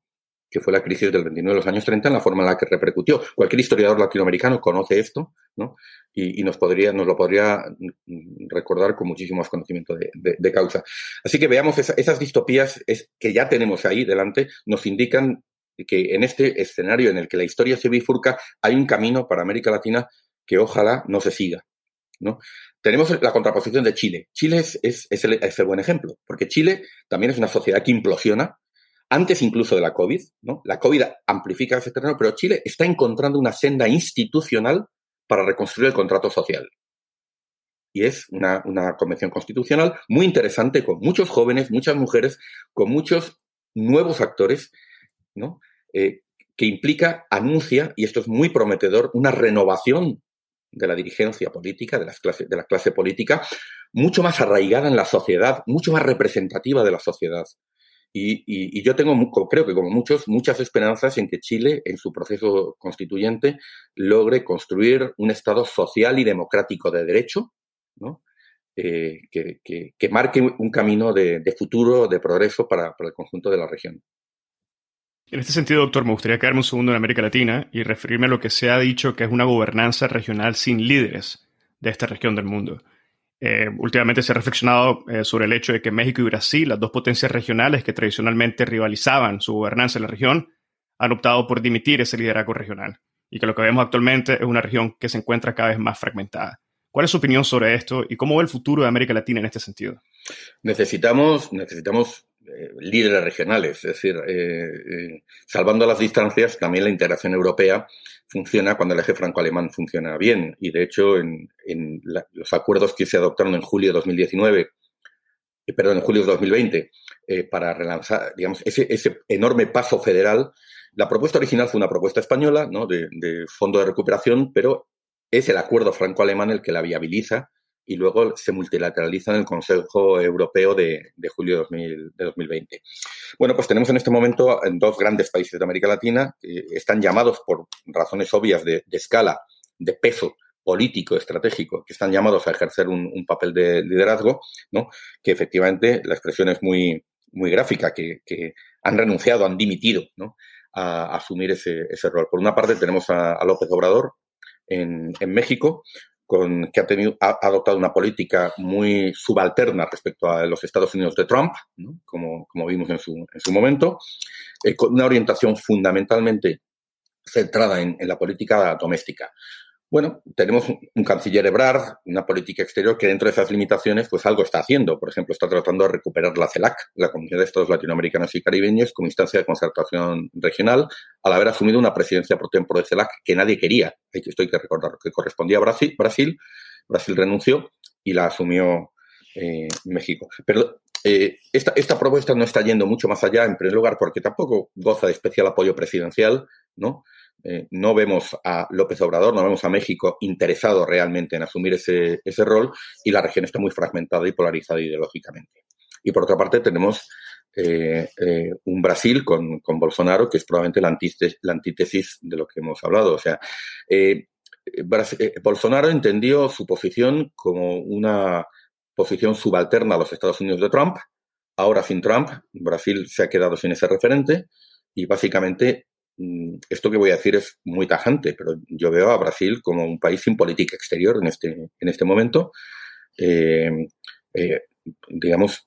que fue la crisis del 29 de los años 30 en la forma en la que repercutió. Cualquier historiador latinoamericano conoce esto, ¿no? Y, nos, podría, nos lo podría recordar con muchísimo más conocimiento de, causa. Así que veamos esas distopías que ya tenemos ahí delante, nos indican que en este escenario en el que la historia se bifurca, hay un camino para América Latina que ojalá no se siga. Tenemos la contraposición de Chile. Chile es, es, el, es, el, buen ejemplo, porque Chile también es una sociedad que implosiona, antes incluso de la COVID, ¿no? La COVID amplifica ese terreno, pero Chile está encontrando una senda institucional para reconstruir el contrato social. Y es una, convención constitucional muy interesante, con muchos jóvenes, muchas mujeres, con muchos nuevos actores, ¿no? Eh, que implica, anuncia, y esto es muy prometedor, una renovación de la dirigencia política, de, las clases, de la clase política, mucho más arraigada en la sociedad, mucho más representativa de la sociedad. Y, yo tengo, creo que como muchos, muchas esperanzas en que Chile, en su proceso constituyente, logre construir un Estado social y democrático de derecho, ¿no? Eh, que, marque un camino de, futuro, de progreso para, el conjunto de la región. En este sentido, doctor, me gustaría quedarme un segundo en América Latina y referirme a lo que se ha dicho que es una gobernanza regional sin líderes de esta región del mundo. Eh, últimamente se ha reflexionado eh, sobre el hecho de que México y Brasil, las dos potencias regionales que tradicionalmente rivalizaban su gobernanza en la región, han optado por dimitir ese liderazgo regional y que lo que vemos actualmente es una región que se encuentra cada vez más fragmentada. ¿Cuál es su opinión sobre esto y cómo ve el futuro de América Latina en este sentido? Necesitamos, necesitamos líderes regionales, es decir, salvando las distancias, también la integración europea funciona cuando el eje franco-alemán funciona bien. Y de hecho, en, los acuerdos que se adoptaron en julio de 2019, eh, perdón, en julio de 2020, eh, para relanzar, digamos, ese, enorme paso federal, la propuesta original fue una propuesta española, ¿no? De fondo de recuperación, pero es el acuerdo franco-alemán el que la viabiliza y luego se multilateraliza en el Consejo Europeo de, julio de, 2020. Bueno, pues tenemos en este momento en dos grandes países de América Latina que están llamados por razones obvias de, escala, de peso político, estratégico, que están llamados a ejercer un, papel de liderazgo, ¿no? que efectivamente la expresión es muy, muy gráfica, que, han renunciado, han dimitido ¿no? a, asumir ese, ese, rol. Por una parte tenemos a, López Obrador en, en México, con, que ha, tenido, ha adoptado una política muy subalterna respecto a los Estados Unidos de Trump, como, como, vimos en su, en su momento, eh, con una orientación fundamentalmente centrada en, en la política doméstica. Bueno, tenemos un canciller Ebrard, una política exterior que dentro de esas limitaciones, pues algo está haciendo. Por ejemplo, está tratando de recuperar la CELAC, la Comunidad de Estados Latinoamericanos y Caribeños, como instancia de concertación regional, al haber asumido una presidencia por tiempo de CELAC que nadie quería. Esto hay que recordar, que correspondía a Brasil. Brasil, Brasil renunció y la asumió eh, México. Pero eh, esta propuesta no está yendo mucho más allá, en primer lugar, porque tampoco goza de especial apoyo presidencial, ¿no? Eh, no vemos a López Obrador, no vemos a México interesado realmente en asumir ese, rol y la región está muy fragmentada y polarizada ideológicamente. Y por otra parte tenemos eh, eh, un Brasil con, Bolsonaro, que es probablemente la antítesis, la antítesis, de lo que hemos hablado. O sea, Bolsonaro entendió su posición como una posición subalterna a los Estados Unidos de Trump. Ahora sin Trump, Brasil se ha quedado sin ese referente y básicamente esto que voy a decir es muy tajante, pero yo veo a Brasil como un país sin política exterior en este, en este momento. Eh, eh, digamos,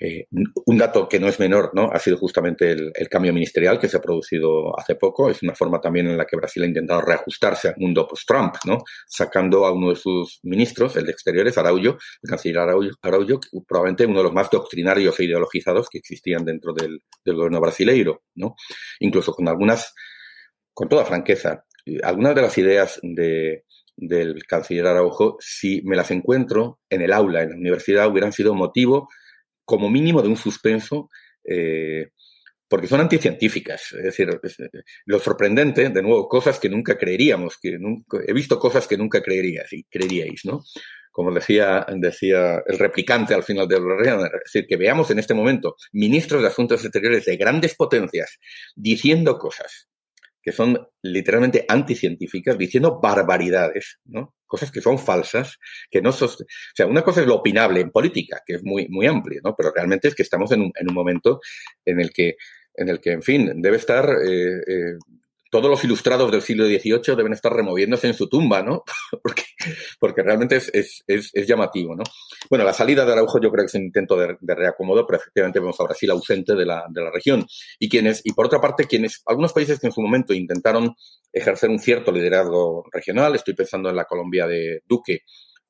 eh, un dato que no es menor, ¿no? Ha sido justamente el, cambio ministerial que se ha producido hace poco. Es una forma también en la que Brasil ha intentado reajustarse al mundo post-Trump, ¿no? Sacando a uno de sus ministros, el de Exteriores, Araújo, el canciller Araújo, probablemente uno de los más doctrinarios e ideologizados que existían dentro del, del gobierno brasileiro, ¿no? Incluso con algunas, con toda franqueza, algunas de las ideas de, del canciller Araujo, si me las encuentro en el aula, en la universidad, hubieran sido motivo como mínimo de un suspenso, eh, porque son anticientíficas. Es decir, eh, lo sorprendente, de nuevo, cosas que nunca creeríamos, que nunca, he visto cosas que nunca creerías y creeríais, ¿no? Como decía, decía el replicante al final del programa, es decir, que veamos en este momento ministros de Asuntos Exteriores de grandes potencias diciendo cosas que son literalmente anticientíficas, diciendo barbaridades, ¿no? Cosas que son falsas, que no son... O sea, una cosa es lo opinable en política, que es muy, muy amplio, ¿no? Pero realmente es que estamos en un, en un momento en el que, en el que, en fin, debe estar eh, eh, todos los ilustrados del siglo XVIII deben estar removiéndose en su tumba, ¿no? porque, porque realmente es, es, es, llamativo, ¿no? Bueno, la salida de Araujo yo creo que es un intento de, reacomodo, pero efectivamente vemos a Brasil ausente de la, de la región. Y quienes, y por otra parte, quienes, algunos países que en su momento intentaron ejercer un cierto liderazgo regional, estoy pensando en la Colombia de Duque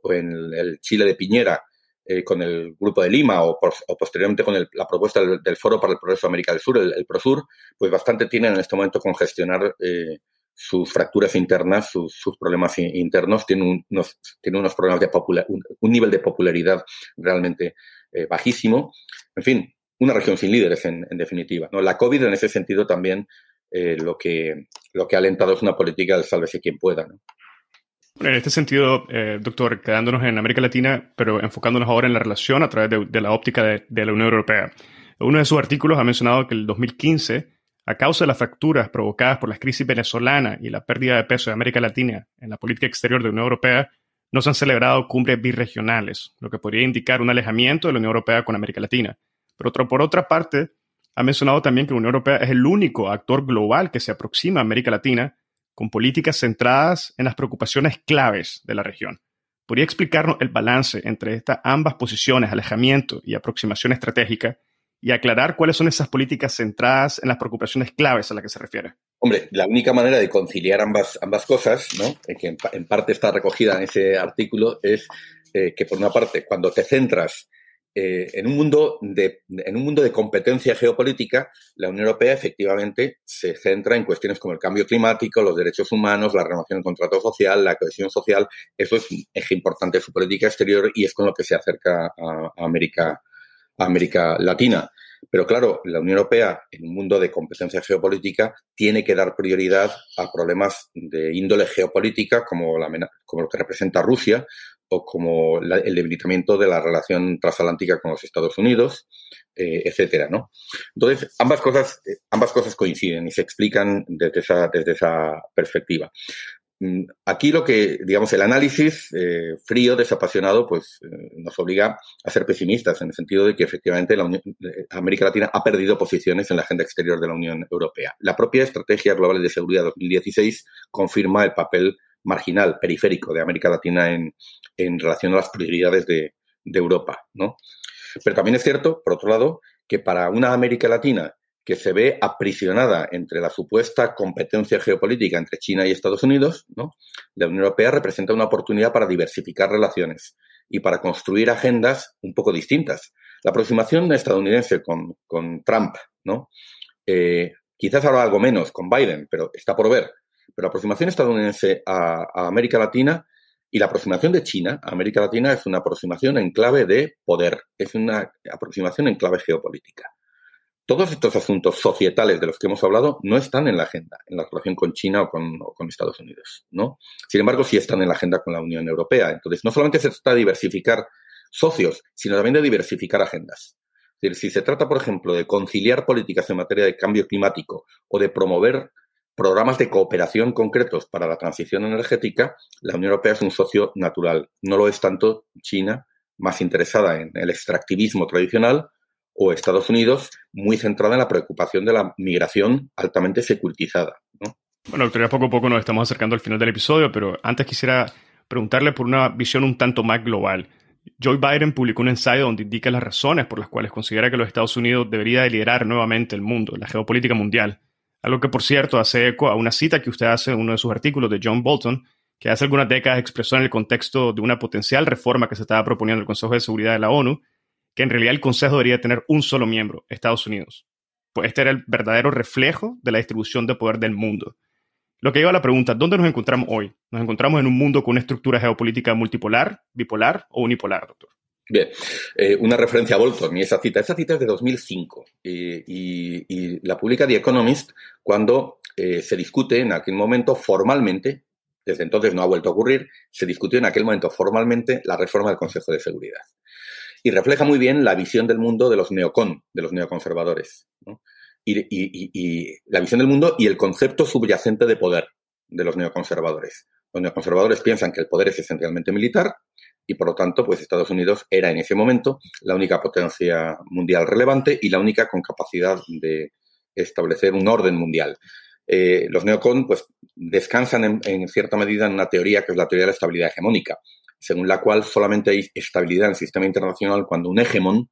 o en el Chile de Piñera, eh, con el Grupo de Lima o, posteriormente con la propuesta del, Foro para el Progreso de América del Sur, el, PROSUR, pues bastante tienen en este momento con gestionar eh, sus fracturas internas, sus, problemas internos, tienen unos, tienen unos problemas de popular, un, nivel de popularidad realmente eh, bajísimo. En fin, una región sin líderes, en, definitiva. ¿no? La COVID, en ese sentido, también lo, que, lo que ha alentado es una política del sálvese quien pueda. En este sentido, eh, doctor, quedándonos en América Latina, pero enfocándonos ahora en la relación a través de, la óptica de, la Unión Europea. Uno de sus artículos ha mencionado que el 2015, a causa de las fracturas provocadas por la crisis venezolana y la pérdida de peso de América Latina en la política exterior de la Unión Europea, no se han celebrado cumbres birregionales, lo que podría indicar un alejamiento de la Unión Europea con América Latina. Pero por otra parte, ha mencionado también que la Unión Europea es el único actor global que se aproxima a América Latina con políticas centradas en las preocupaciones claves de la región. ¿Podría explicarnos el balance entre estas ambas posiciones, alejamiento y aproximación estratégica, y aclarar cuáles son esas políticas centradas en las preocupaciones claves a las que se refiere? Hombre, la única manera de conciliar ambas, ambas cosas, ¿no? que en, parte está recogida en ese artículo, es eh, que por una parte, cuando te centras eh, en, un mundo de, en un mundo de competencia geopolítica, la Unión Europea efectivamente se centra en cuestiones como el cambio climático, los derechos humanos, la renovación del contrato social, la cohesión social. Eso es un eje importante de su política exterior y es con lo que se acerca a, América, a América Latina. Pero claro, la Unión Europea, en un mundo de competencia geopolítica, tiene que dar prioridad a problemas de índole geopolítica, como, la, como lo que representa Rusia, o como el debilitamiento de la relación transatlántica con los Estados Unidos, eh, etcétera, ¿no? Entonces, ambas cosas, eh, ambas cosas coinciden y se explican desde esa, desde esa perspectiva. Mm, aquí lo que, digamos, el análisis eh, frío, desapasionado, pues nos obliga a ser pesimistas en el sentido de que efectivamente América Latina ha perdido posiciones en la agenda exterior de la Unión Europea. La propia Estrategia Global de Seguridad 2016 confirma el papel marginal, periférico de América Latina en, en relación a las prioridades de, de Europa, ¿no? Pero también es cierto, por otro lado, que para una América Latina que se ve aprisionada entre la supuesta competencia geopolítica entre China y Estados Unidos, ¿no? la Unión Europea representa una oportunidad para diversificar relaciones y para construir agendas un poco distintas. La aproximación estadounidense con, con Trump, ¿no? Eh, quizás ahora algo menos con Biden, pero está por ver. Pero la aproximación estadounidense a, América Latina y la aproximación de China a América Latina es una aproximación en clave de poder, es una aproximación en clave geopolítica. Todos estos asuntos societales de los que hemos hablado no están en la agenda, en la relación con China o con, Estados Unidos, ¿no? Sin embargo, sí están en la agenda con la Unión Europea. Entonces, no solamente se trata de diversificar socios, sino también de diversificar agendas. Es decir, si se trata, por ejemplo, de conciliar políticas en materia de cambio climático o de promover programas de cooperación concretos para la transición energética, la Unión Europea es un socio natural. No lo es tanto China, más interesada en el extractivismo tradicional, o Estados Unidos, muy centrada en la preocupación de la migración altamente securitizada. Bueno, doctor, ya poco a poco nos estamos acercando al final del episodio, pero antes quisiera preguntarle por una visión un tanto más global. Joe Biden publicó un ensayo donde indica las razones por las cuales considera que los Estados Unidos debería liderar nuevamente el mundo, la geopolítica mundial. Algo que, por cierto, hace eco a una cita que usted hace en uno de sus artículos de John Bolton, que hace algunas décadas expresó en el contexto de una potencial reforma que se estaba proponiendo el Consejo de Seguridad de la ONU, que en realidad el Consejo debería tener un solo miembro, Estados Unidos. Pues este era el verdadero reflejo de la distribución de poder del mundo. Lo que lleva a la pregunta, ¿dónde nos encontramos hoy? ¿Nos encontramos en un mundo con una estructura geopolítica multipolar, bipolar o unipolar, doctor? Bien, eh, una referencia a Bolton y esa cita. Esa cita es de 2005 y, la publica The Economist cuando eh, se discute en aquel momento formalmente, desde entonces no ha vuelto a ocurrir, se discutió en aquel momento formalmente la reforma del Consejo de Seguridad. Y refleja muy bien la visión del mundo de los neocon, de los neoconservadores. ¿no? y, la visión del mundo y el concepto subyacente de poder de los neoconservadores. Los neoconservadores piensan que el poder es esencialmente militar y por lo tanto, pues Estados Unidos era en ese momento la única potencia mundial relevante y la única con capacidad de establecer un orden mundial. Eh, los neocon pues descansan en, cierta medida en una teoría que es la teoría de la estabilidad hegemónica, según la cual solamente hay estabilidad en el sistema internacional cuando un hegemón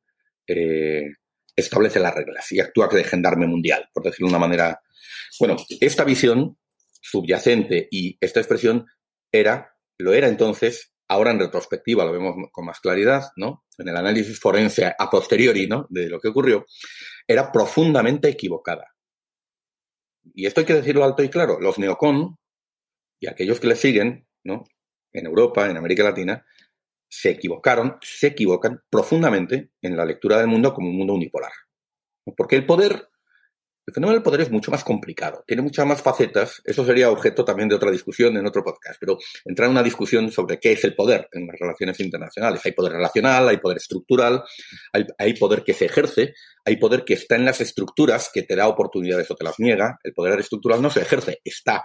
eh, establece las reglas y actúa de gendarme mundial, por decirlo de una manera. Bueno, esta visión subyacente y esta expresión era, lo era entonces, ahora en retrospectiva lo vemos con más claridad, ¿no? En el análisis forense a posteriori, ¿no? De lo que ocurrió, era profundamente equivocada. Y esto hay que decirlo alto y claro. Los neocon y aquellos que le siguen, ¿no? En Europa, en América Latina, se equivocaron, se equivocan profundamente en la lectura del mundo como un mundo unipolar. Porque el poder, el fenómeno del poder es mucho más complicado, tiene muchas más facetas, eso sería objeto también de otra discusión en otro podcast, pero entrar en una discusión sobre qué es el poder en las relaciones internacionales. Hay poder relacional, hay poder estructural, hay, poder que se ejerce, hay poder que está en las estructuras, que te da oportunidades o te las niega, el poder estructural no se ejerce, está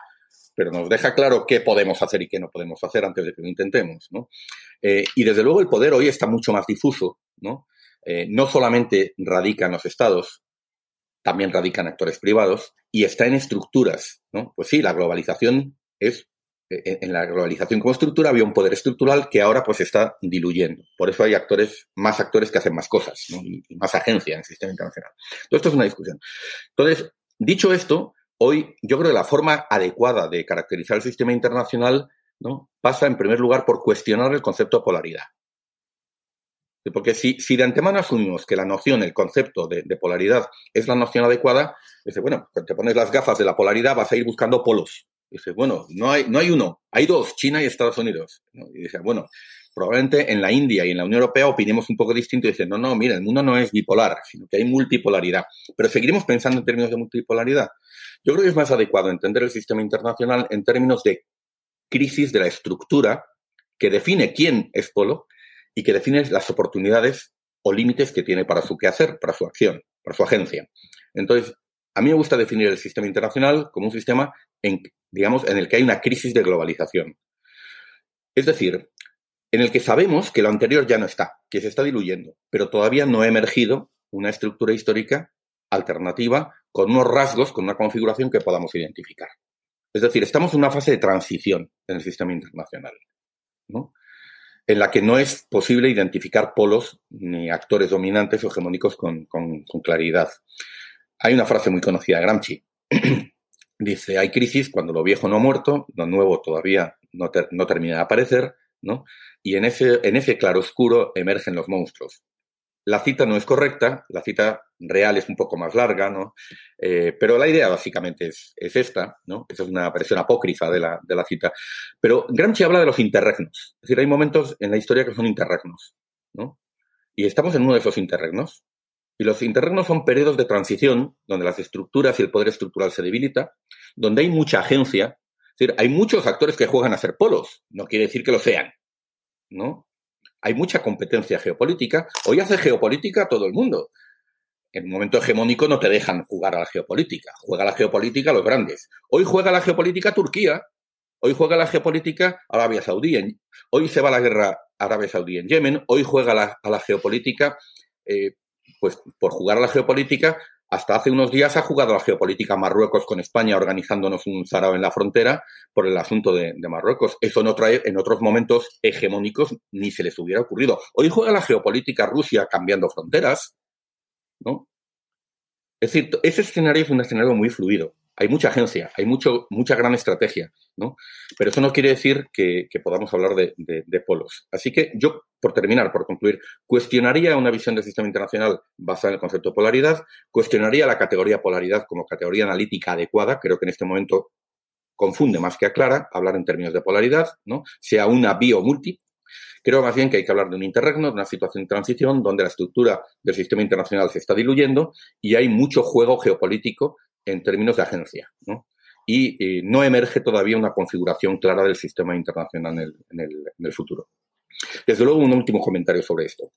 pero nos deja claro qué podemos hacer y qué no podemos hacer antes de que lo intentemos. ¿no? Eh, y desde luego el poder hoy está mucho más difuso. ¿no? Eh, no solamente radica en los estados, también radica en actores privados y está en estructuras. ¿no? Pues sí, la globalización es eh, en la globalización como estructura había un poder estructural que ahora pues está diluyendo. Por eso hay actores, más actores que hacen más cosas y, más agencia en el sistema internacional. Todo esto es una discusión. Entonces, dicho esto, Hoy yo creo que la forma adecuada de caracterizar el sistema internacional pasa en primer lugar por cuestionar el concepto de polaridad. Porque si, si de antemano asumimos que la noción, el concepto de, polaridad es la noción adecuada, dice, bueno, cuando te pones las gafas de la polaridad vas a ir buscando polos. Dice, bueno, no hay, no hay uno, hay dos, China y Estados Unidos. Y dice, bueno, probablemente en la India y en la Unión Europea opinemos un poco distinto y dicen, no, no, mira, el mundo no es bipolar, sino que hay multipolaridad. Pero seguiremos pensando en términos de multipolaridad. Yo creo que es más adecuado entender el sistema internacional en términos de crisis de la estructura que define quién es polo y que define las oportunidades o límites que tiene para su quehacer, para su acción, para su agencia. Entonces, a mí me gusta definir el sistema internacional como un sistema en, digamos, en el que hay una crisis de globalización. Es decir, en el que sabemos que lo anterior ya no está, que se está diluyendo, pero todavía no ha emergido una estructura histórica alternativa con unos rasgos, con una configuración que podamos identificar. Es decir, estamos en una fase de transición en el sistema internacional, ¿no? En la que no es posible identificar polos ni actores dominantes o hegemónicos con, claridad. Hay una frase muy conocida de Gramsci. Dice, hay crisis cuando lo viejo no ha muerto, lo nuevo todavía no, termina de aparecer, ¿no? Y en ese, en ese claroscuro emergen los monstruos. La cita no es correcta, la cita real es un poco más larga, ¿no? Eh, pero la idea básicamente es, esta, ¿no? Esa es una versión apócrifa de la, de la cita. Pero Gramsci habla de los interregnos. Es decir, hay momentos en la historia que son interregnos, ¿no? Y estamos en uno de esos interregnos. Y los interregnos son periodos de transición donde las estructuras y el poder estructural se debilita, donde hay mucha agencia. Es decir, hay muchos actores que juegan a ser polos. No quiere decir que lo sean, ¿no? Hay mucha competencia geopolítica. Hoy hace geopolítica todo el mundo. En un momento hegemónico no te dejan jugar a la geopolítica. Juega la geopolítica los grandes. Hoy juega la geopolítica Turquía. Hoy juega la geopolítica Arabia Saudí. Hoy se va la guerra Arabia Saudí en Yemen. Hoy juega a la geopolítica, eh, pues por jugar a la geopolítica, hasta hace unos días ha jugado la geopolítica Marruecos con España organizándonos un zarao en la frontera por el asunto de, Marruecos. Eso no trae en otros momentos hegemónicos ni se les hubiera ocurrido. Hoy juega la geopolítica Rusia cambiando fronteras, ¿no? Es decir, ese escenario es un escenario muy fluido hay mucha agencia, hay mucho, mucha gran estrategia, ¿no? Pero eso no quiere decir que, podamos hablar de, polos. Así que yo, por terminar, por concluir, cuestionaría una visión del sistema internacional basada en el concepto de polaridad, cuestionaría la categoría polaridad como categoría analítica adecuada, creo que en este momento confunde más que aclara hablar en términos de polaridad, ¿no? Sea una bi o multi, Creo más bien que hay que hablar de un interregno, de una situación de transición donde la estructura del sistema internacional se está diluyendo y hay mucho juego geopolítico en términos de agencia. ¿no? Y eh, no emerge todavía una configuración clara del sistema internacional en el, futuro. Desde luego, un último comentario sobre esto.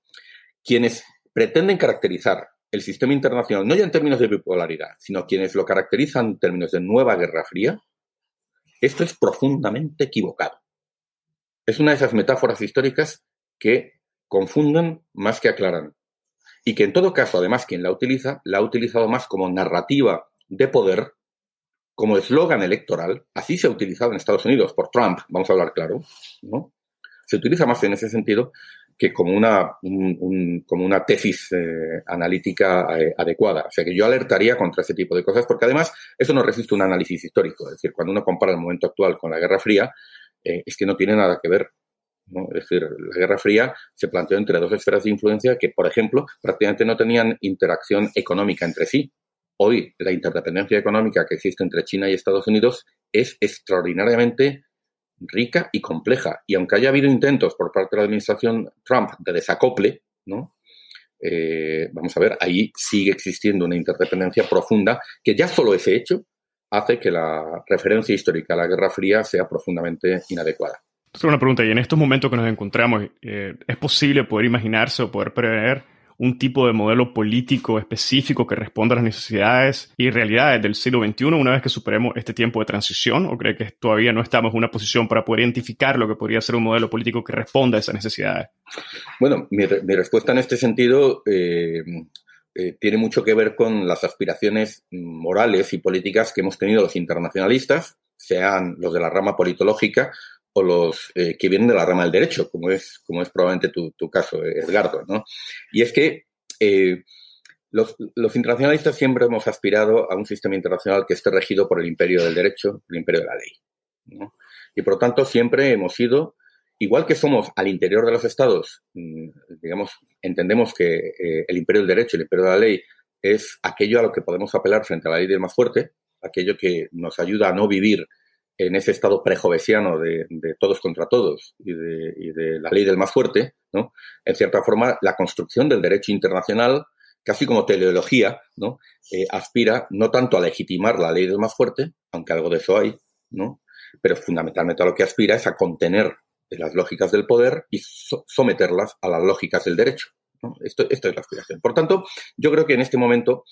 Quienes pretenden caracterizar el sistema internacional, no ya en términos de bipolaridad, sino quienes lo caracterizan en términos de nueva Guerra Fría, esto es profundamente equivocado. Es una de esas metáforas históricas que confunden más que aclaran. Y que en todo caso, además, quien la utiliza, la ha utilizado más como narrativa de poder como eslogan electoral, así se ha utilizado en Estados Unidos por Trump, vamos a hablar claro, ¿no? Se utiliza más en ese sentido que como una, como una tesis eh, analítica eh, adecuada. O sea que yo alertaría contra ese tipo de cosas, porque además eso no resiste un análisis histórico. Es decir, cuando uno compara el momento actual con la Guerra Fría, eh, es que no tiene nada que ver. ¿no? Es decir, la Guerra Fría se planteó entre dos esferas de influencia que, por ejemplo, prácticamente no tenían interacción económica entre sí. Hoy la interdependencia económica que existe entre China y Estados Unidos es extraordinariamente rica y compleja. Y aunque haya habido intentos por parte de la administración Trump de desacople, ¿no? Eh, vamos a ver, ahí sigue existiendo una interdependencia profunda que ya solo ese hecho hace que la referencia histórica a la Guerra Fría sea profundamente inadecuada. Es una pregunta, y en estos momentos que nos encontramos, eh, ¿es posible poder imaginarse o poder prever un tipo de modelo político específico que responda a las necesidades y realidades del siglo XXI una vez que superemos este tiempo de transición? ¿O cree que todavía no estamos en una posición para poder identificar lo que podría ser un modelo político que responda a esas necesidades? Bueno, mi, respuesta en este sentido eh, eh, tiene mucho que ver con las aspiraciones morales y políticas que hemos tenido los internacionalistas, sean los de la rama politológica o los eh, que vienen de la rama del derecho, como es, como es probablemente tu, tu caso, Edgardo. ¿no? Y es que eh, los, los, internacionalistas siempre hemos aspirado a un sistema internacional que esté regido por el imperio del derecho, el imperio de la ley. Y por lo tanto siempre hemos sido, igual que somos al interior de los estados, mm, digamos, entendemos que eh, el imperio del derecho, el imperio de la ley, es aquello a lo que podemos apelar frente a la ley del más fuerte, aquello que nos ayuda a no vivir en ese estado prejovesiano de, de todos contra todos y de, la ley del más fuerte, ¿no? En cierta forma, la construcción del derecho internacional, casi como teleología, ¿no? Eh, aspira no tanto a legitimar la ley del más fuerte, aunque algo de eso hay, ¿no? Pero fundamentalmente a lo que aspira es a contener las lógicas del poder y someterlas a las lógicas del derecho. ¿no? Esto, esto es la aspiración. Por tanto, yo creo que en este momento,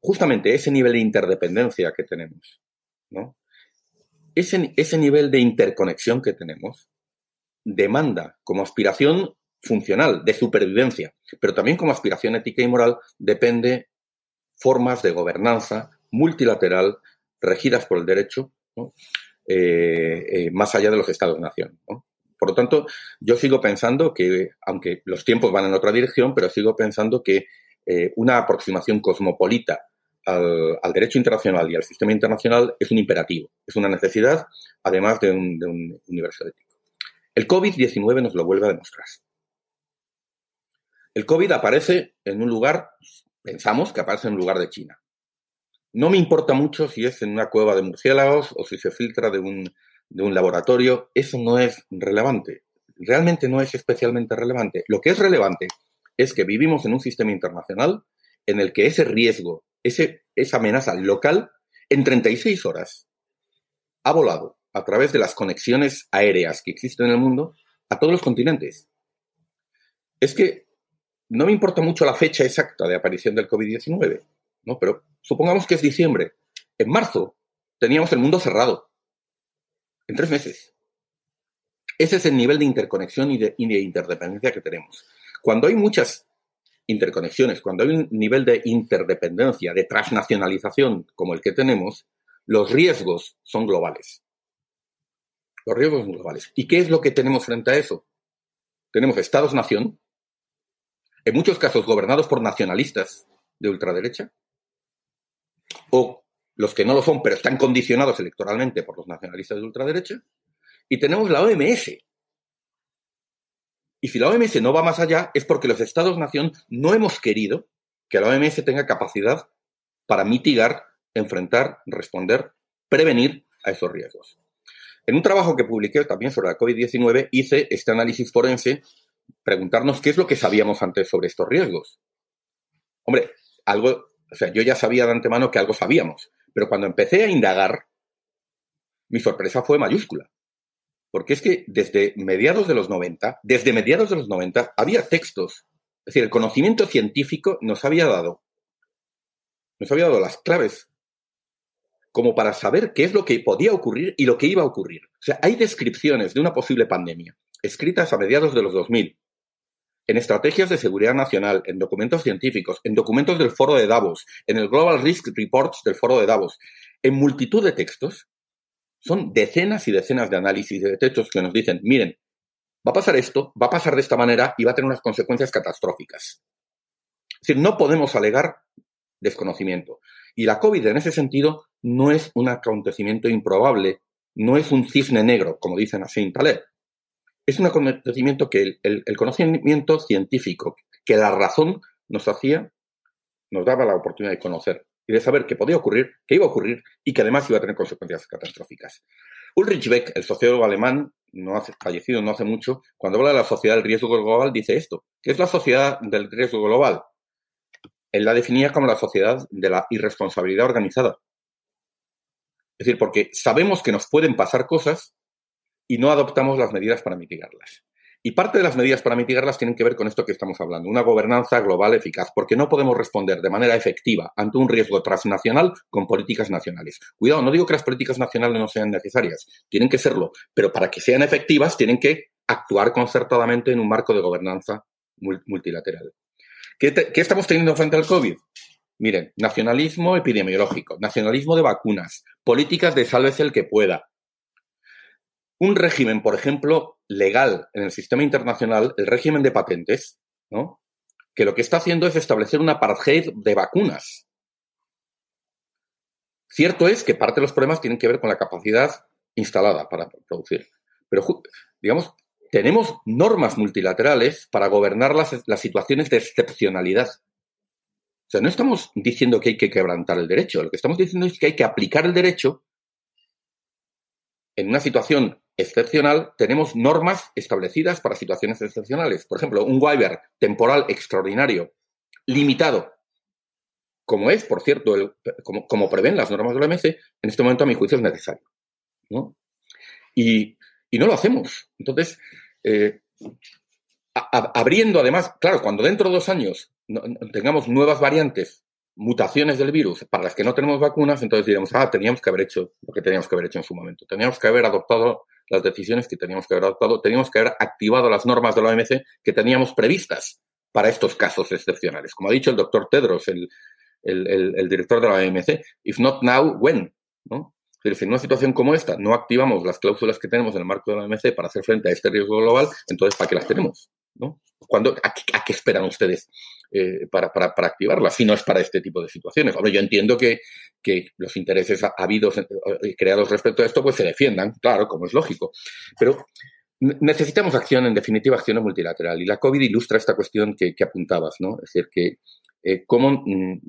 justamente ese nivel de interdependencia que tenemos, ¿no? Ese, ese nivel de interconexión que tenemos demanda como aspiración funcional, de supervivencia, pero también como aspiración ética y moral, depende formas de gobernanza multilateral regidas por el derecho, eh, eh, más allá de los estados-nación. Por lo tanto, yo sigo pensando que, aunque los tiempos van en otra dirección, pero sigo pensando que eh, una aproximación cosmopolita al, derecho internacional y al sistema internacional es un imperativo, es una necesidad, además de un, de un universo ético. El COVID-19 nos lo vuelve a demostrar. El COVID aparece en un lugar, pensamos que aparece en un lugar de China. No me importa mucho si es en una cueva de murciélagos o si se filtra de un, de un laboratorio, eso no es relevante. Realmente no es especialmente relevante. Lo que es relevante es que vivimos en un sistema internacional en el que ese riesgo esa amenaza local en 36 horas ha volado a través de las conexiones aéreas que existen en el mundo a todos los continentes. Es que no me importa mucho la fecha exacta de aparición del COVID-19, ¿no? pero supongamos que es diciembre. En marzo teníamos el mundo cerrado. En tres meses. Ese es el nivel de interconexión y de interdependencia que tenemos. Cuando hay muchas interconexiones, cuando hay un nivel de interdependencia, de transnacionalización como el que tenemos, los riesgos son globales. Los riesgos son globales. ¿Y qué es lo que tenemos frente a eso? Tenemos estados-nación, en muchos casos gobernados por nacionalistas de ultraderecha, o los que no lo son, pero están condicionados electoralmente por los nacionalistas de ultraderecha, y tenemos la OMS. Y si la OMS no va más allá, es porque los Estados-nación no hemos querido que la OMS tenga capacidad para mitigar, enfrentar, responder, prevenir a esos riesgos. En un trabajo que publiqué también sobre la COVID-19, hice este análisis forense, preguntarnos qué es lo que sabíamos antes sobre estos riesgos. Hombre, algo, o sea, yo ya sabía de antemano que algo sabíamos, pero cuando empecé a indagar, mi sorpresa fue mayúscula. Porque es que desde mediados de los 90, desde mediados de los 90, había textos. Es decir, el conocimiento científico nos había dado, nos había dado las claves como para saber qué es lo que podía ocurrir y lo que iba a ocurrir. O sea, hay descripciones de una posible pandemia escritas a mediados de los 2000, en estrategias de seguridad nacional, en documentos científicos, en documentos del foro de Davos, en el Global Risk Reports del foro de Davos, en multitud de textos son decenas y decenas de análisis de textos que nos dicen, miren, va a pasar esto, va a pasar de esta manera y va a tener unas consecuencias catastróficas. Es decir, no podemos alegar desconocimiento. Y la COVID en ese sentido no es un acontecimiento improbable, no es un cisne negro, como dicen así en Taleb. Es un acontecimiento que el, el conocimiento científico, que la razón nos hacía, nos daba la oportunidad de conocer y de saber qué podía ocurrir, qué iba a ocurrir y que además iba a tener consecuencias catastróficas. Ulrich Beck, el sociólogo alemán, no fallecido no hace mucho, cuando habla de la sociedad del riesgo global, dice esto. ¿Qué es la sociedad del riesgo global? Él la definía como la sociedad de la irresponsabilidad organizada. Es decir, porque sabemos que nos pueden pasar cosas y no adoptamos las medidas para mitigarlas. Y parte de las medidas para mitigarlas tienen que ver con esto que estamos hablando, una gobernanza global eficaz, porque no podemos responder de manera efectiva ante un riesgo transnacional con políticas nacionales. Cuidado, no digo que las políticas nacionales no sean necesarias, tienen que serlo, pero para que sean efectivas tienen que actuar concertadamente en un marco de gobernanza multilateral. ¿Qué, estamos teniendo frente al COVID? Miren, nacionalismo epidemiológico, nacionalismo de vacunas, políticas de sálvese el que pueda, un régimen, por ejemplo, legal en el sistema internacional, el régimen de patentes, ¿no? que lo que está haciendo es establecer una apartheid de vacunas. Cierto es que parte de los problemas tienen que ver con la capacidad instalada para producir. Pero, digamos, tenemos normas multilaterales para gobernar las, las situaciones de excepcionalidad. O sea, no estamos diciendo que hay que quebrantar el derecho, lo que estamos diciendo es que hay que aplicar el derecho en una situación excepcional, tenemos normas establecidas para situaciones excepcionales. Por ejemplo, un waiver temporal extraordinario, limitado, como es, por cierto, como, prevén las normas de la OMC, en este momento a mi juicio es necesario. Y, no lo hacemos. Entonces, eh, abriendo además, claro, cuando dentro de dos años tengamos nuevas variantes mutaciones del virus para las que no tenemos vacunas, entonces diremos, ah, teníamos que haber hecho lo que teníamos que haber hecho en su momento. Teníamos que haber adoptado las decisiones que teníamos que haber adoptado, teníamos que haber activado las normas de la OMC que teníamos previstas para estos casos excepcionales. Como ha dicho el doctor Tedros, el, el, director de la OMC, if not now, when? ¿no? si en una situación como esta no activamos las cláusulas que tenemos en el marco de la OMC para hacer frente a este riesgo global, entonces ¿para qué las tenemos? ¿No? a, qué, esperan ustedes eh, para, para, para, activarlas si no es para este tipo de situaciones? Hombre, yo entiendo que, que los intereses habidos y eh, creados respecto a esto pues se defiendan, claro, como es lógico. Pero necesitamos acción, en definitiva, acción multilateral. Y la COVID ilustra esta cuestión que, que apuntabas, ¿no? Es decir, que eh, cómo, mm,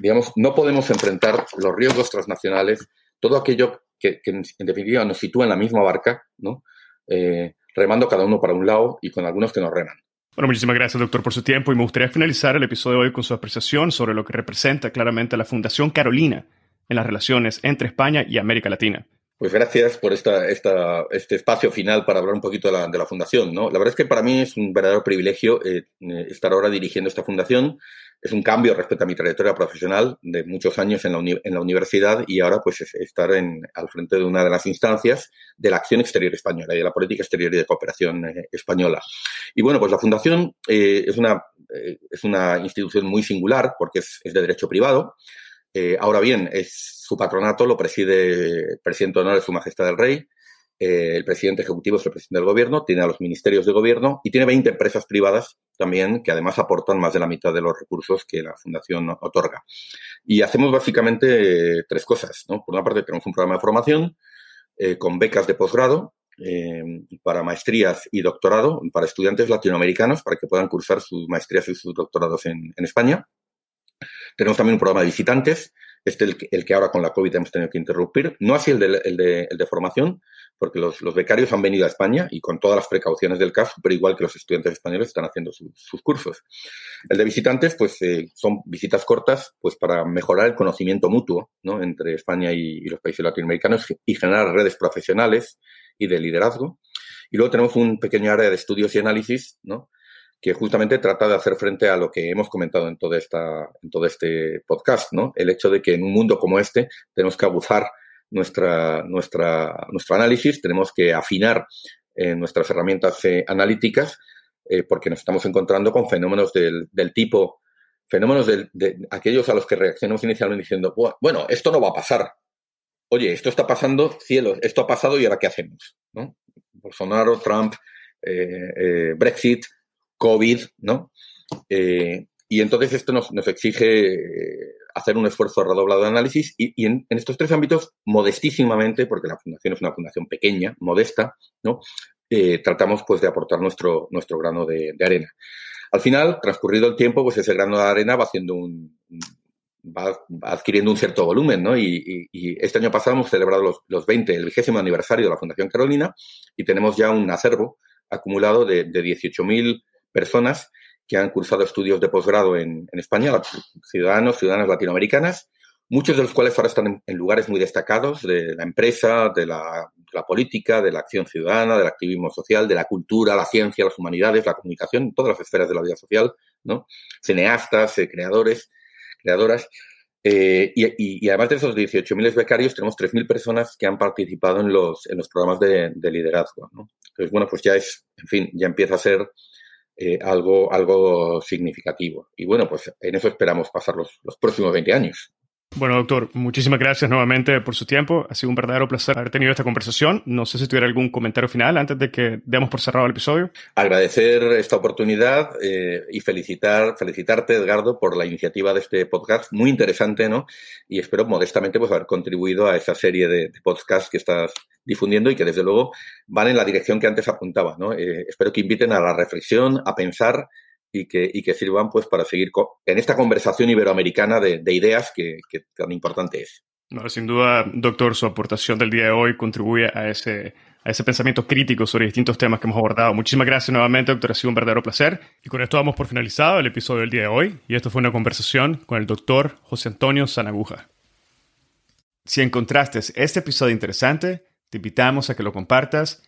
digamos, no podemos enfrentar los riesgos transnacionales, todo aquello que, en, definitiva nos sitúa en la misma barca, ¿no? Eh, remando cada uno para un lado y con algunos que nos reman. Bueno, muchísimas gracias, doctor, por su tiempo y me gustaría finalizar el episodio de hoy con su apreciación sobre lo que representa claramente la Fundación Carolina en las relaciones entre España y América Latina. Pues gracias por esta, esta, este espacio final para hablar un poquito de la, de la fundación. ¿no? La verdad es que para mí es un verdadero privilegio eh, estar ahora dirigiendo esta fundación. Es un cambio respecto a mi trayectoria profesional de muchos años en la, en la universidad y ahora pues estar en, al frente de una de las instancias de la acción exterior española y de la política exterior y de cooperación eh, española. Y bueno, pues la fundación eh, es, una, es una institución muy singular porque es, es de derecho privado. ahora bien, es su patronato lo preside el presidente de honor de Su Majestad el Rey, eh, el presidente ejecutivo es el presidente del gobierno, tiene a los ministerios de gobierno y tiene 20 empresas privadas también que además aportan más de la mitad de los recursos que la fundación otorga. Y hacemos básicamente tres cosas. Por una parte tenemos un programa de formación eh, con becas de posgrado eh, para maestrías y doctorado para estudiantes latinoamericanos para que puedan cursar sus maestrías y sus doctorados en, España. Tenemos también un programa de visitantes este el, el que ahora con la COVID hemos tenido que interrumpir. No así el de, el de formación, porque los, los, becarios han venido a España y con todas las precauciones del caso, pero igual que los estudiantes españoles están haciendo su, sus cursos. El de visitantes, pues eh, son visitas cortas, pues para mejorar el conocimiento mutuo ¿no? entre España y, y los países latinoamericanos y generar redes profesionales y de liderazgo. Y luego tenemos un pequeño área de estudios y análisis, ¿no? que justamente trata de hacer frente a lo que hemos comentado en, toda esta, en todo este podcast, ¿no? El hecho de que en un mundo como este tenemos que abusar nuestra, nuestra, nuestro análisis, tenemos que afinar eh, nuestras herramientas eh, analíticas, eh, porque nos estamos encontrando con fenómenos del, del tipo, fenómenos de, aquellos a los que reaccionamos inicialmente diciendo, bueno, esto no va a pasar. Oye, esto está pasando, cielos, esto ha pasado y ahora qué hacemos, ¿no? Bolsonaro, Trump, Brexit, COVID, ¿no? Eh, y entonces esto nos, nos exige eh, hacer un esfuerzo redoblado de análisis y, en, estos tres ámbitos, modestísimamente, porque la fundación es una fundación pequeña, modesta, ¿no? Eh, tratamos pues de aportar nuestro, nuestro grano de, arena. Al final, transcurrido el tiempo, pues ese grano de arena va haciendo un, va, adquiriendo un cierto volumen, ¿no? Y, y, y, este año pasado hemos celebrado los, los 20, el vigésimo aniversario de la Fundación Carolina y tenemos ya un acervo acumulado de, de 18.000 personas que han cursado estudios de posgrado en, en, España, ciudadanos, ciudadanas latinoamericanas, muchos de los cuales ahora están en, lugares muy destacados de la empresa, de la, de la, política, de la acción ciudadana, del activismo social, de la cultura, la ciencia, las humanidades, la comunicación, todas las esferas de la vida social, ¿no? Cineastas, eh, creadores, creadoras. Eh, y, y, y, además de esos 18.000 becarios, tenemos 3.000 personas que han participado en los, en los programas de, de liderazgo. ¿no? Entonces, bueno, pues ya es, en fin, ya empieza a ser eh, algo, algo significativo. Y bueno, pues en eso esperamos pasar los, los próximos 20 años. Bueno, doctor, muchísimas gracias nuevamente por su tiempo. Ha sido un verdadero placer haber tenido esta conversación. No sé si tuviera algún comentario final antes de que demos por cerrado el episodio. Agradecer esta oportunidad eh, y felicitar, felicitarte, Edgardo, por la iniciativa de este podcast. Muy interesante, ¿no? Y espero modestamente pues, haber contribuido a esa serie de, de podcasts que estás difundiendo y que desde luego van en la dirección que antes apuntaba, ¿no? Eh, espero que inviten a la reflexión, a pensar y que, y que sirvan pues para seguir en esta conversación iberoamericana de, de ideas que, que, tan importante es. No, sin duda, doctor, su aportación del día de hoy contribuye a ese, a ese pensamiento crítico sobre distintos temas que hemos abordado. Muchísimas gracias nuevamente, doctor. Ha sido un verdadero placer. Y con esto damos por finalizado el episodio del día de hoy. Y esto fue una conversación con el doctor José Antonio Sanaguja. Si encontraste este episodio interesante, te invitamos a que lo compartas